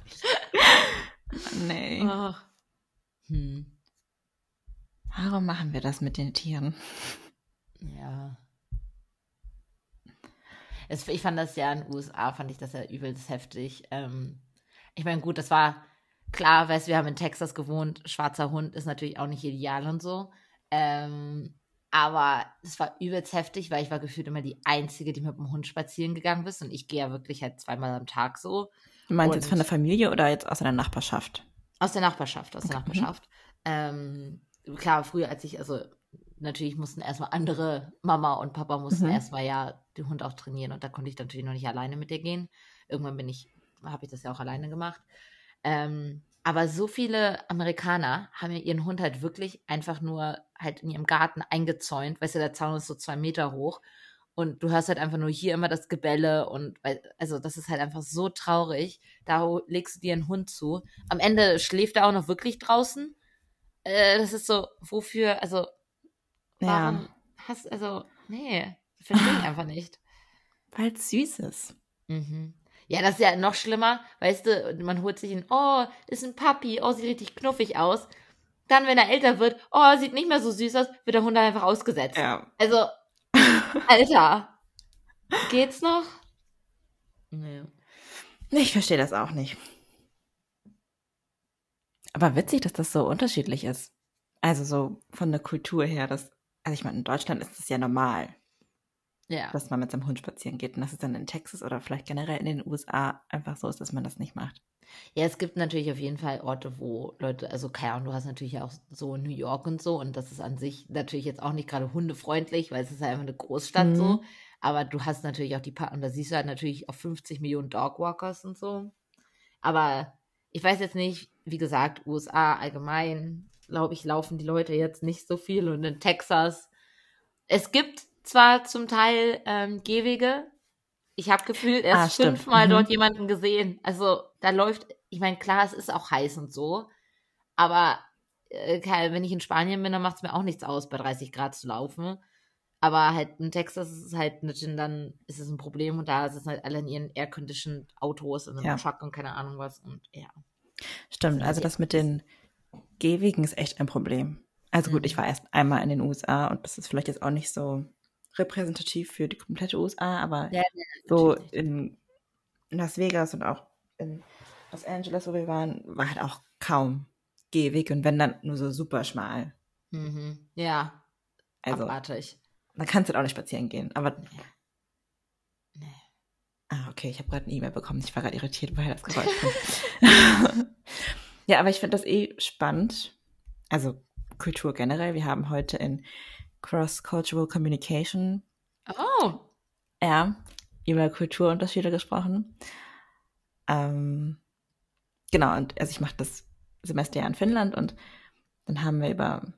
nee. Ach. Hm. Warum machen wir das mit den Tieren? Ja. Es, ich fand das ja in den USA, fand ich das ja übelst heftig. Ähm, ich meine, gut, das war klar, weißt wir haben in Texas gewohnt, schwarzer Hund ist natürlich auch nicht ideal und so. Ähm, aber es war übelst heftig, weil ich war gefühlt immer die Einzige, die mit dem Hund spazieren gegangen ist. Und ich gehe ja wirklich halt zweimal am Tag so. Du meinst Und- jetzt von der Familie oder jetzt aus der Nachbarschaft? Aus der Nachbarschaft, aus der Okay, mhm. Nachbarschaft. Ähm, klar, früher, als ich, also natürlich mussten erstmal andere, Mama und Papa mussten Mhm. erstmal ja den Hund auch trainieren und da konnte ich natürlich noch nicht alleine mit dir gehen. Irgendwann bin ich, habe ich das ja auch alleine gemacht. Ähm, aber so viele Amerikaner haben ja ihren Hund halt wirklich einfach nur halt in ihrem Garten eingezäunt. Weißt du, der Zaun ist so zwei Meter hoch. Und du hörst halt einfach nur hier immer das Gebälle und also das ist halt einfach so traurig. Da legst du dir einen Hund zu. Am Ende schläft er auch noch wirklich draußen. Äh, das ist so, wofür, also warum ja. hast, also, nee, verstehe ich einfach nicht. Weil es süß ist. Mhm. Ja, das ist ja noch schlimmer, weißt du, man holt sich ein, oh, ist ein Papi, oh, sieht richtig knuffig aus. Dann, wenn er älter wird, oh, sieht nicht mehr so süß aus, wird der Hund einfach ausgesetzt. Ja. Also, Alter, geht's noch? Nee. Ich verstehe das auch nicht. Aber witzig, dass das so unterschiedlich ist. Also so von der Kultur her, dass, also ich meine, in Deutschland ist es ja normal. Ja. Dass man mit seinem Hund spazieren geht und dass es dann in Texas oder vielleicht generell in den USA einfach so ist, dass man das nicht macht. Ja, es gibt natürlich auf jeden Fall Orte, wo Leute, also keine Ahnung, du hast natürlich auch so New York und so und das ist an sich natürlich jetzt auch nicht gerade hundefreundlich, weil es ist ja einfach eine Großstadt mhm. so. Aber du hast natürlich auch die, und da siehst du halt natürlich auch 50 Millionen Dogwalkers und so. Aber ich weiß jetzt nicht, wie gesagt, USA allgemein, glaube ich, laufen die Leute jetzt nicht so viel und in Texas. Es gibt zwar zum Teil ähm, Gehwege. Ich habe gefühlt erst ah, fünfmal mhm. dort jemanden gesehen. Also da läuft, ich meine, klar, es ist auch heiß und so, aber äh, wenn ich in Spanien bin, dann macht es mir auch nichts aus, bei 30 Grad zu laufen. Aber halt in Texas ist es halt nicht, dann ist es ein Problem und da sind halt alle in ihren air-conditioned Autos und einem ja. Truck und keine Ahnung was und ja. Stimmt, also das mit den Gehwegen ist echt ein Problem. Also gut, ich mhm. war erst einmal in den USA und das ist vielleicht jetzt auch nicht so repräsentativ für die komplette USA, aber ja, ja, so in Las Vegas und auch in Los Angeles, wo wir waren, war halt auch kaum Gehweg und wenn dann nur so super schmal. Mhm. Ja. Also, abartig. Man kann es halt auch nicht spazieren gehen, aber. Nee. nee. Ah, okay, ich habe gerade eine E-Mail bekommen. Ich war gerade irritiert, woher das Geräusch kommt. ja, aber ich finde das eh spannend. Also Kultur generell. Wir haben heute in Cross-Cultural Communication. Oh. Ja, über Kulturunterschiede gesprochen. Ähm, genau, und also ich mache das Semester ja in Finnland und dann haben wir über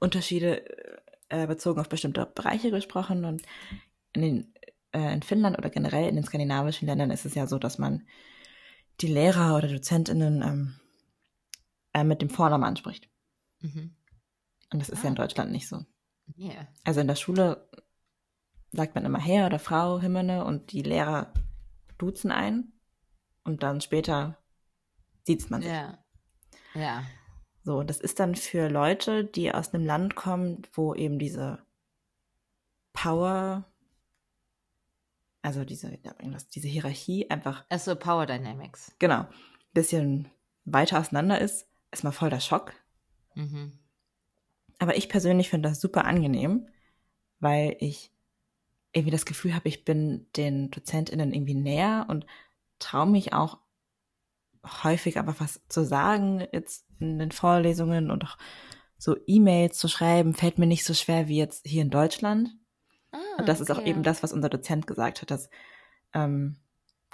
Unterschiede äh, bezogen auf bestimmte Bereiche gesprochen und in, den, äh, in Finnland oder generell in den skandinavischen Ländern ist es ja so, dass man die Lehrer oder DozentInnen ähm, äh, mit dem Vornamen anspricht. Mhm. Und das ist ah. ja in ah. Deutschland nicht so. Yeah. Also in der Schule sagt man immer Herr oder Frau, Himmene und die Lehrer duzen ein und dann später sieht man sich. Ja. Ja. So, das ist dann für Leute, die aus einem Land kommen, wo eben diese Power, also diese, diese Hierarchie einfach. Also Power Dynamics. Genau. Ein bisschen weiter auseinander ist, ist mal voll der Schock. Mhm. Aber ich persönlich finde das super angenehm, weil ich irgendwie das Gefühl habe, ich bin den DozentInnen irgendwie näher und traue mich auch häufig einfach was zu sagen jetzt in den Vorlesungen und auch so E-Mails zu schreiben, fällt mir nicht so schwer wie jetzt hier in Deutschland. Ah, und das okay. ist auch eben das, was unser Dozent gesagt hat, dass ähm,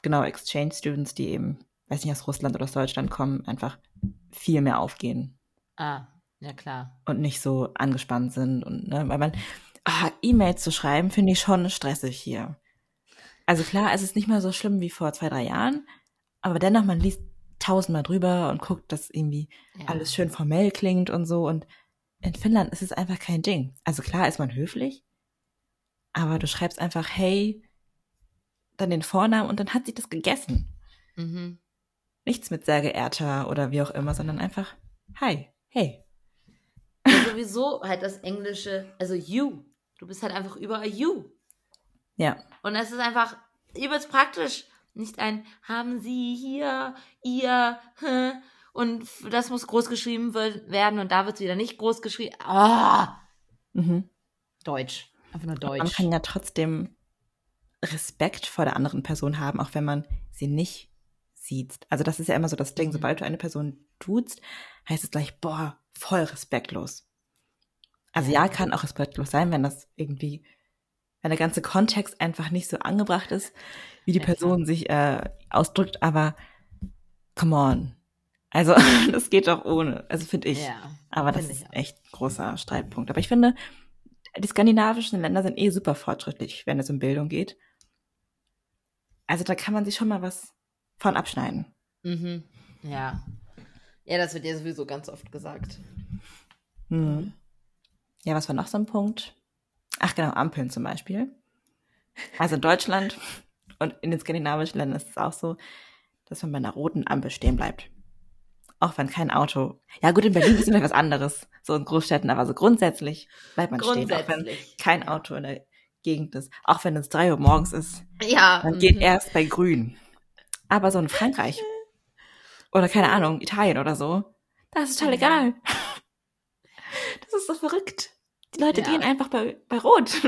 genau Exchange Students, die eben, weiß nicht, aus Russland oder aus Deutschland kommen, einfach viel mehr aufgehen. Ah, ja, klar. Und nicht so angespannt sind. Und, ne, weil man, ah, E-Mails zu schreiben, finde ich schon stressig hier. Also klar, es ist nicht mehr so schlimm wie vor zwei, drei Jahren, aber dennoch, man liest tausendmal drüber und guckt, dass irgendwie ja. alles schön formell klingt und so. Und in Finnland ist es einfach kein Ding. Also klar ist man höflich, aber du schreibst einfach, hey, dann den Vornamen und dann hat sich das gegessen. Mhm. Nichts mit sehr geehrter oder wie auch immer, sondern einfach, hi, hey. Sowieso halt das Englische, also you. Du bist halt einfach überall you. Ja. Und es ist einfach übelst praktisch. Nicht ein haben Sie hier, ihr, hä, und das muss groß geschrieben werden und da wird es wieder nicht groß geschrieben. Ah! Mhm. Deutsch. Einfach nur Deutsch. Man kann ja trotzdem Respekt vor der anderen Person haben, auch wenn man sie nicht sieht. Also das ist ja immer so das Ding, mhm. sobald du eine Person duzt, heißt es gleich, boah, voll respektlos. Also ja, kann auch respektlos sein, wenn das irgendwie, wenn der ganze Kontext einfach nicht so angebracht ist, wie die Person sich äh, ausdrückt, aber come on. Also das geht doch ohne, also finde ich. Ja, aber das ist echt großer Streitpunkt. Aber ich finde, die skandinavischen Länder sind eh super fortschrittlich, wenn es um Bildung geht. Also da kann man sich schon mal was von abschneiden. Mhm. Ja. Ja, das wird ja sowieso ganz oft gesagt. Hm. Ja, was war noch so ein Punkt? Ach genau, Ampeln zum Beispiel. Also in Deutschland und in den skandinavischen Ländern ist es auch so, dass man bei einer roten Ampel stehen bleibt. Auch wenn kein Auto. Ja gut, in Berlin ist immer was anderes. So in Großstädten, aber so grundsätzlich bleibt man stehen, auch wenn kein Auto in der Gegend ist. Auch wenn es drei Uhr morgens ist. Ja. Man geht mhm. erst bei Grün. Aber so in Frankreich oder keine Ahnung, Italien oder so, das ist total egal. Das ist so verrückt. Die Leute ja. gehen einfach bei, bei Rot.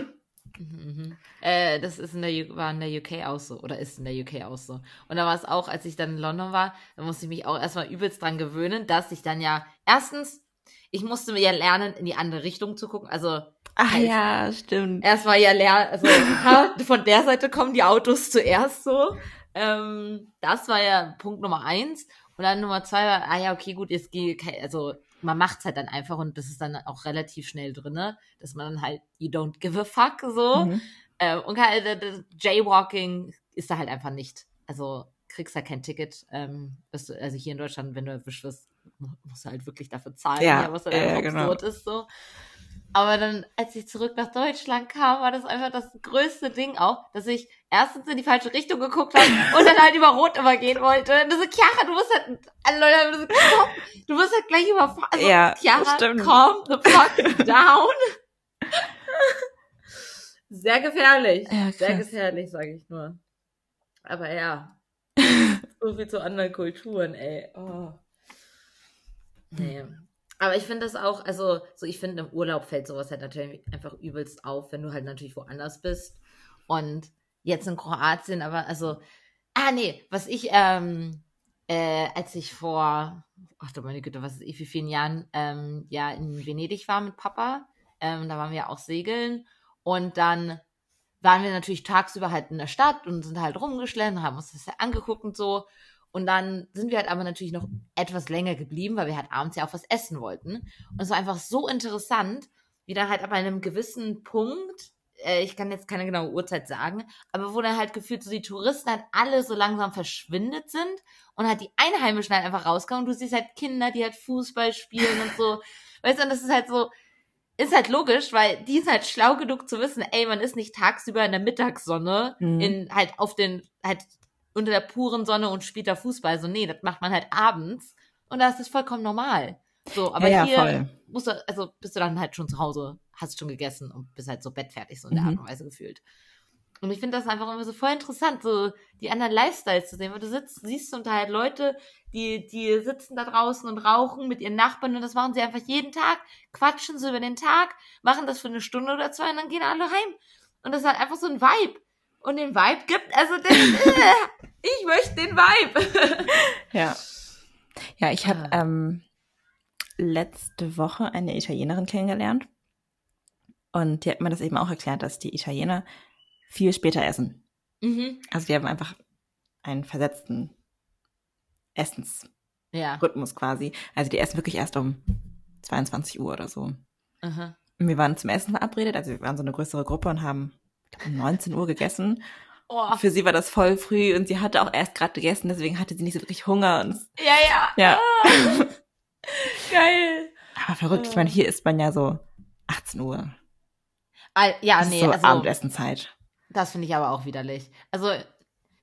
Mhm, mhm. Äh, das ist in der, war in der UK auch so oder ist in der UK auch so. Und da war es auch, als ich dann in London war, da musste ich mich auch erstmal übelst dran gewöhnen, dass ich dann ja erstens, ich musste mir ja lernen, in die andere Richtung zu gucken. Also Ach halt, ja, stimmt. Erstmal ja lernen, also von der Seite kommen die Autos zuerst so. Ähm, das war ja Punkt Nummer eins. Und dann Nummer zwei war, ah ja, okay, gut, es geht, also man macht's halt dann einfach und das ist dann auch relativ schnell drinne, dass man dann halt, you don't give a fuck, so. Mhm. Äh, und halt, Jaywalking ist da halt einfach nicht. Also kriegst da kein Ticket. Ähm, du, also hier in Deutschland, wenn du erwischt wirst, musst du halt wirklich dafür zahlen, ja, ja was dann äh, absurd genau. ist, so. Aber dann, als ich zurück nach Deutschland kam, war das einfach das größte Ding auch, dass ich erstens in die falsche Richtung geguckt habe und dann halt über Rot übergehen wollte. Und so, Chiara, du musst halt, alle Leute haben so, komm, du musst halt gleich überfahren. Also, ja, Chiara, stimmt. calm the fuck down. Sehr gefährlich. Ja, Sehr gefährlich, sage ich nur. Aber ja. so viel zu anderen Kulturen, ey. Oh. Nee. Aber ich finde das auch, also, so ich finde, im Urlaub fällt sowas halt natürlich einfach übelst auf, wenn du halt natürlich woanders bist. Und jetzt in Kroatien, aber also, ah nee, was ich, ähm, äh, als ich vor, ach du meine Güte, was ist ich, wie vielen Jahren, ähm, ja, in Venedig war mit Papa, ähm, da waren wir auch segeln und dann waren wir natürlich tagsüber halt in der Stadt und sind halt rumgeschlendert, haben uns das ja angeguckt und so. Und dann sind wir halt aber natürlich noch etwas länger geblieben, weil wir halt abends ja auch was essen wollten. Und es war einfach so interessant, wie dann halt ab einem gewissen Punkt, äh, ich kann jetzt keine genaue Uhrzeit sagen, aber wo dann halt gefühlt so die Touristen halt alle so langsam verschwindet sind und halt die Einheimischen halt einfach rauskommen und du siehst halt Kinder, die halt Fußball spielen und so. Weißt du, und das ist halt so, ist halt logisch, weil die ist halt schlau genug zu wissen, ey, man ist nicht tagsüber in der Mittagssonne mhm. in halt auf den halt unter der puren Sonne und spielt da Fußball. So, nee, das macht man halt abends. Und da ist das vollkommen normal. So, aber ja, hier voll. musst du, also bist du dann halt schon zu Hause, hast schon gegessen und bist halt so bettfertig, so in der Mhm. Art und Weise gefühlt. Und ich finde das einfach immer so voll interessant, so die anderen Lifestyles zu sehen, weil du sitzt, siehst du unter halt Leute, die, die sitzen da draußen und rauchen mit ihren Nachbarn und das machen sie einfach jeden Tag, quatschen so über den Tag, machen das für eine Stunde oder zwei und dann gehen alle heim. Und das ist halt einfach so ein Vibe. Und den Vibe gibt, also den, ich möchte den Vibe. Ja. Ja, ich habe Ah. ähm, letzte Woche eine Italienerin kennengelernt. Und die hat mir das eben auch erklärt, dass die Italiener viel später essen. mhm. Also die haben einfach einen versetzten Essensrhythmus Ja. quasi. Also die essen wirklich erst um 22 Uhr oder so. Aha. Und wir waren zum Essen verabredet, also wir waren so eine größere Gruppe und haben glaub, um 19 Uhr gegessen. Oh, Für sie war das voll früh und sie hatte auch erst gerade gegessen, deswegen hatte sie nicht so wirklich Hunger. Und ja, ja. ja, Ah, geil. aber verrückt. Ich meine, hier isst man ja so 18 Uhr. Ah, ja, Das nee, ist so also Abendessenzeit. das finde ich aber auch widerlich. Also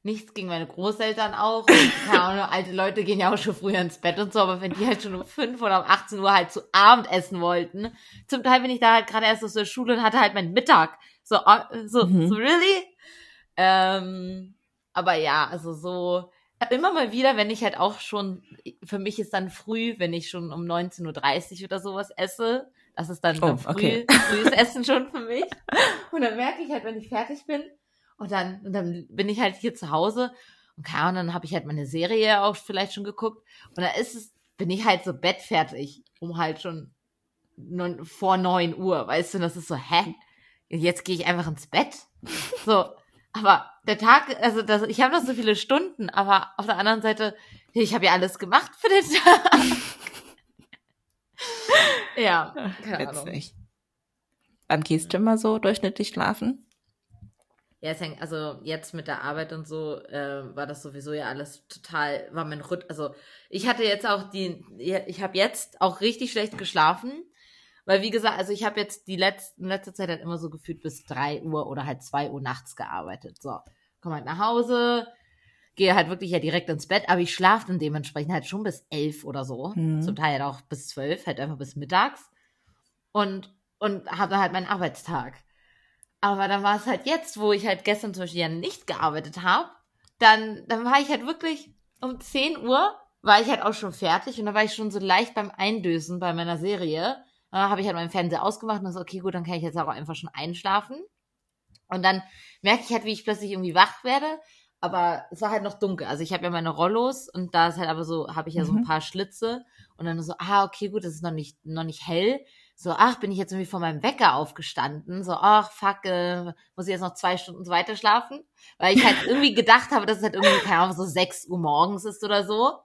nichts gegen meine Großeltern auch. Keine Ahnung, alte Leute gehen ja auch schon früher ins Bett und so, aber wenn die halt schon um 5 oder um 18 Uhr halt zu Abend essen wollten, zum Teil bin ich da halt gerade erst aus der Schule und hatte halt meinen Mittag. So, so, Mhm. so really? Ähm, aber ja, also so immer mal wieder, wenn ich halt auch schon, für mich ist dann früh, wenn ich schon um 19.30 Uhr oder sowas esse. Das ist dann, Oh, dann früh, okay. frühes Essen schon für mich. Und dann merke ich halt, wenn ich fertig bin, und dann, und dann bin ich halt hier zu Hause und keine Ahnung, dann habe ich halt meine Serie auch vielleicht schon geguckt. Und da ist es, bin ich halt so bettfertig, um halt schon vor neun Uhr, weißt du, und das ist so, hä? Jetzt gehe ich einfach ins Bett? So, aber der Tag, also das, ich habe noch so viele Stunden, aber auf der anderen Seite, ich habe ja alles gemacht für den Tag. ja, keine Ahnung. Witzig. Wann gehst du immer so durchschnittlich schlafen? Ja, es hängt, also jetzt mit der Arbeit und so äh, war das sowieso ja alles total, war mein Rhythmus, also ich hatte jetzt auch die, ich habe jetzt auch richtig schlecht geschlafen, weil wie gesagt, also ich habe jetzt die letzten, letzte Zeit halt immer so gefühlt bis drei Uhr oder halt zwei Uhr nachts gearbeitet. So, komm halt nach Hause, gehe halt wirklich ja direkt ins Bett, aber ich schlafe dann dementsprechend halt schon bis elf oder so, mhm. zum Teil halt auch bis zwölf, halt einfach bis mittags und und habe halt meinen Arbeitstag. Aber dann war es halt jetzt, wo ich halt gestern zum Beispiel ja nicht gearbeitet habe, dann, dann war ich halt wirklich um 10 Uhr, war ich halt auch schon fertig und da war ich schon so leicht beim Eindösen bei meiner Serie. Dann habe ich halt meinen Fernseher ausgemacht und so, okay, gut, dann kann ich jetzt auch einfach schon einschlafen. Und dann merke ich halt, wie ich plötzlich irgendwie wach werde, aber es war halt noch dunkel. Also ich habe ja meine Rollos und da ist halt aber so, habe ich ja so ein mhm. paar Schlitze und dann so, ah, okay, gut, das ist noch nicht, noch nicht hell so, ach, bin ich jetzt irgendwie von meinem Wecker aufgestanden, so, ach, fuck, äh, muss ich jetzt noch zwei Stunden weiter schlafen? Weil ich halt irgendwie gedacht habe, dass es halt irgendwie, keine Ahnung, so sechs Uhr morgens ist oder so.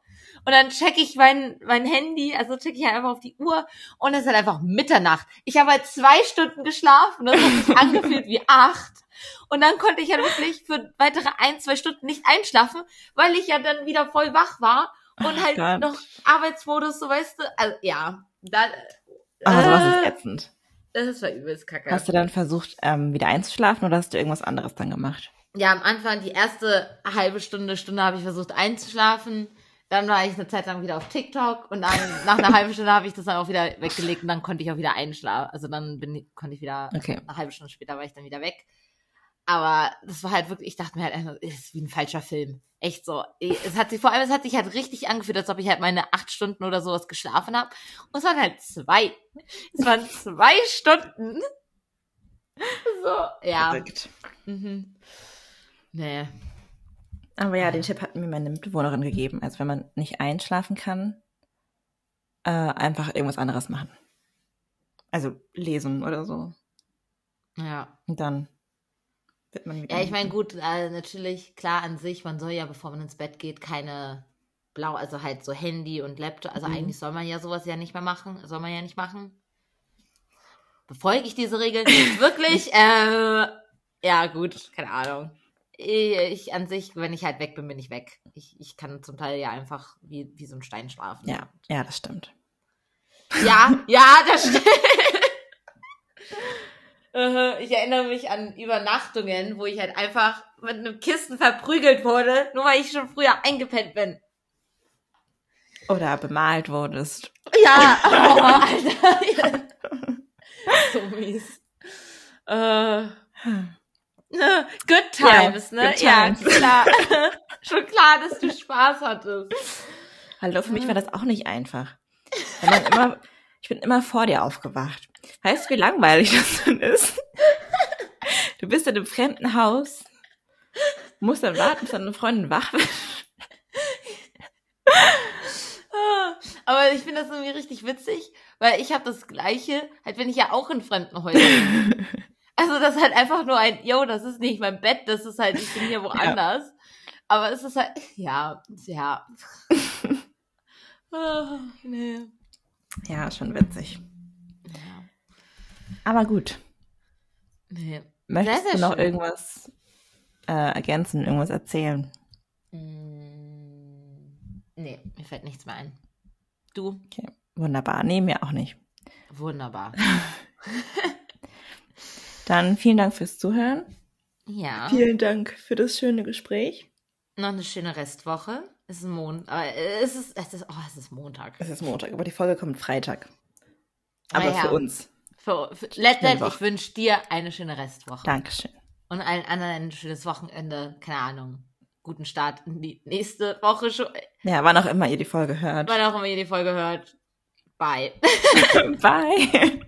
Und dann check ich mein, mein Handy, also check ich halt einfach auf die Uhr und es ist halt einfach Mitternacht. Ich habe halt zwei Stunden geschlafen, das hat sich angefühlt wie acht. Und dann konnte ich halt wirklich für weitere ein, zwei Stunden nicht einschlafen, weil ich ja dann wieder voll wach war und halt Gott. noch Arbeitsmodus, so weißt du, also ja, dann, Ah, sowas ist äh, ätzend. Das war übelst kacke. Hast du dann versucht, ähm, wieder einzuschlafen oder hast du irgendwas anderes dann gemacht? Ja, am Anfang, die erste halbe Stunde, Stunde habe ich versucht einzuschlafen. Dann war ich eine Zeit lang wieder auf TikTok und dann nach einer halben Stunde habe ich das dann auch wieder weggelegt und dann konnte ich auch wieder einschlafen. Also dann bin, konnte ich wieder, okay. eine halbe Stunde später war ich dann wieder weg. Aber das war halt wirklich, ich dachte mir halt das ist wie ein falscher Film. Echt so. Es hat sich, vor allem, es hat sich halt richtig angefühlt, als ob ich halt meine acht Stunden oder sowas geschlafen habe. Und es waren halt zwei. Es waren zwei Stunden. So, ja. Verrückt. Mhm. Nee. Aber ja, den Tipp hat mir meine Mitbewohnerin gegeben. Also wenn man nicht einschlafen kann, äh, einfach irgendwas anderes machen. Also lesen oder so. Ja. Und dann wird man ja, ich meine, gut, äh, natürlich, klar an sich, man soll ja, bevor man ins Bett geht, keine blau, also halt so Handy und Laptop, also mhm. eigentlich soll man ja sowas ja nicht mehr machen, soll man ja nicht machen. Befolge ich diese Regeln nicht wirklich? äh, ja, gut, keine Ahnung. Ich an sich, wenn ich halt weg bin, bin ich weg. Ich, ich kann zum Teil ja einfach wie, wie so ein Stein schlafen. Ja, ja, das stimmt. Ja, ja, das stimmt. Ich erinnere mich an Übernachtungen, wo ich halt einfach mit einem Kissen verprügelt wurde, nur weil ich schon früher eingepennt bin. Oder bemalt wurdest. Ja, oh, Alter. so mies. Uh, good times, ja, ne? Good times. Ja, klar. schon klar, dass du Spaß hattest. Hallo, für mich war das auch nicht einfach. Immer, ich bin immer vor dir aufgewacht. Weißt du, wie langweilig das denn ist? Du bist in einem fremden Haus, musst dann warten, bis deine Freundin wach wird. Aber ich finde das irgendwie richtig witzig, weil ich habe das Gleiche, halt wenn ich ja auch in fremden Häusern bin. Also das ist halt einfach nur ein, yo, das ist nicht mein Bett, das ist halt, ich bin hier woanders. Ja. Aber es ist halt, ja, ja. oh, nee. Ja, schon witzig. Aber gut. Nee. Möchtest sehr, sehr du noch schön. irgendwas äh, ergänzen, irgendwas erzählen? Mm, nee, mir fällt nichts mehr ein. Du? Okay, wunderbar. Nee, mir auch nicht. Wunderbar. Dann vielen Dank fürs Zuhören. Ja. Vielen Dank für das schöne Gespräch. Noch eine schöne Restwoche. Es ist Montag. Es ist, es ist, oh, es ist Montag. Es ist Montag, aber die Folge kommt Freitag. Aber ja. für uns. Für, für, letztendlich, ich wünsche dir eine schöne Restwoche. Dankeschön. Und allen anderen ein schönes Wochenende. Keine Ahnung. Guten Start in die nächste Woche schon. Ja, wann auch immer ihr die Folge hört. Wann auch immer ihr die Folge hört. Bye. Bye.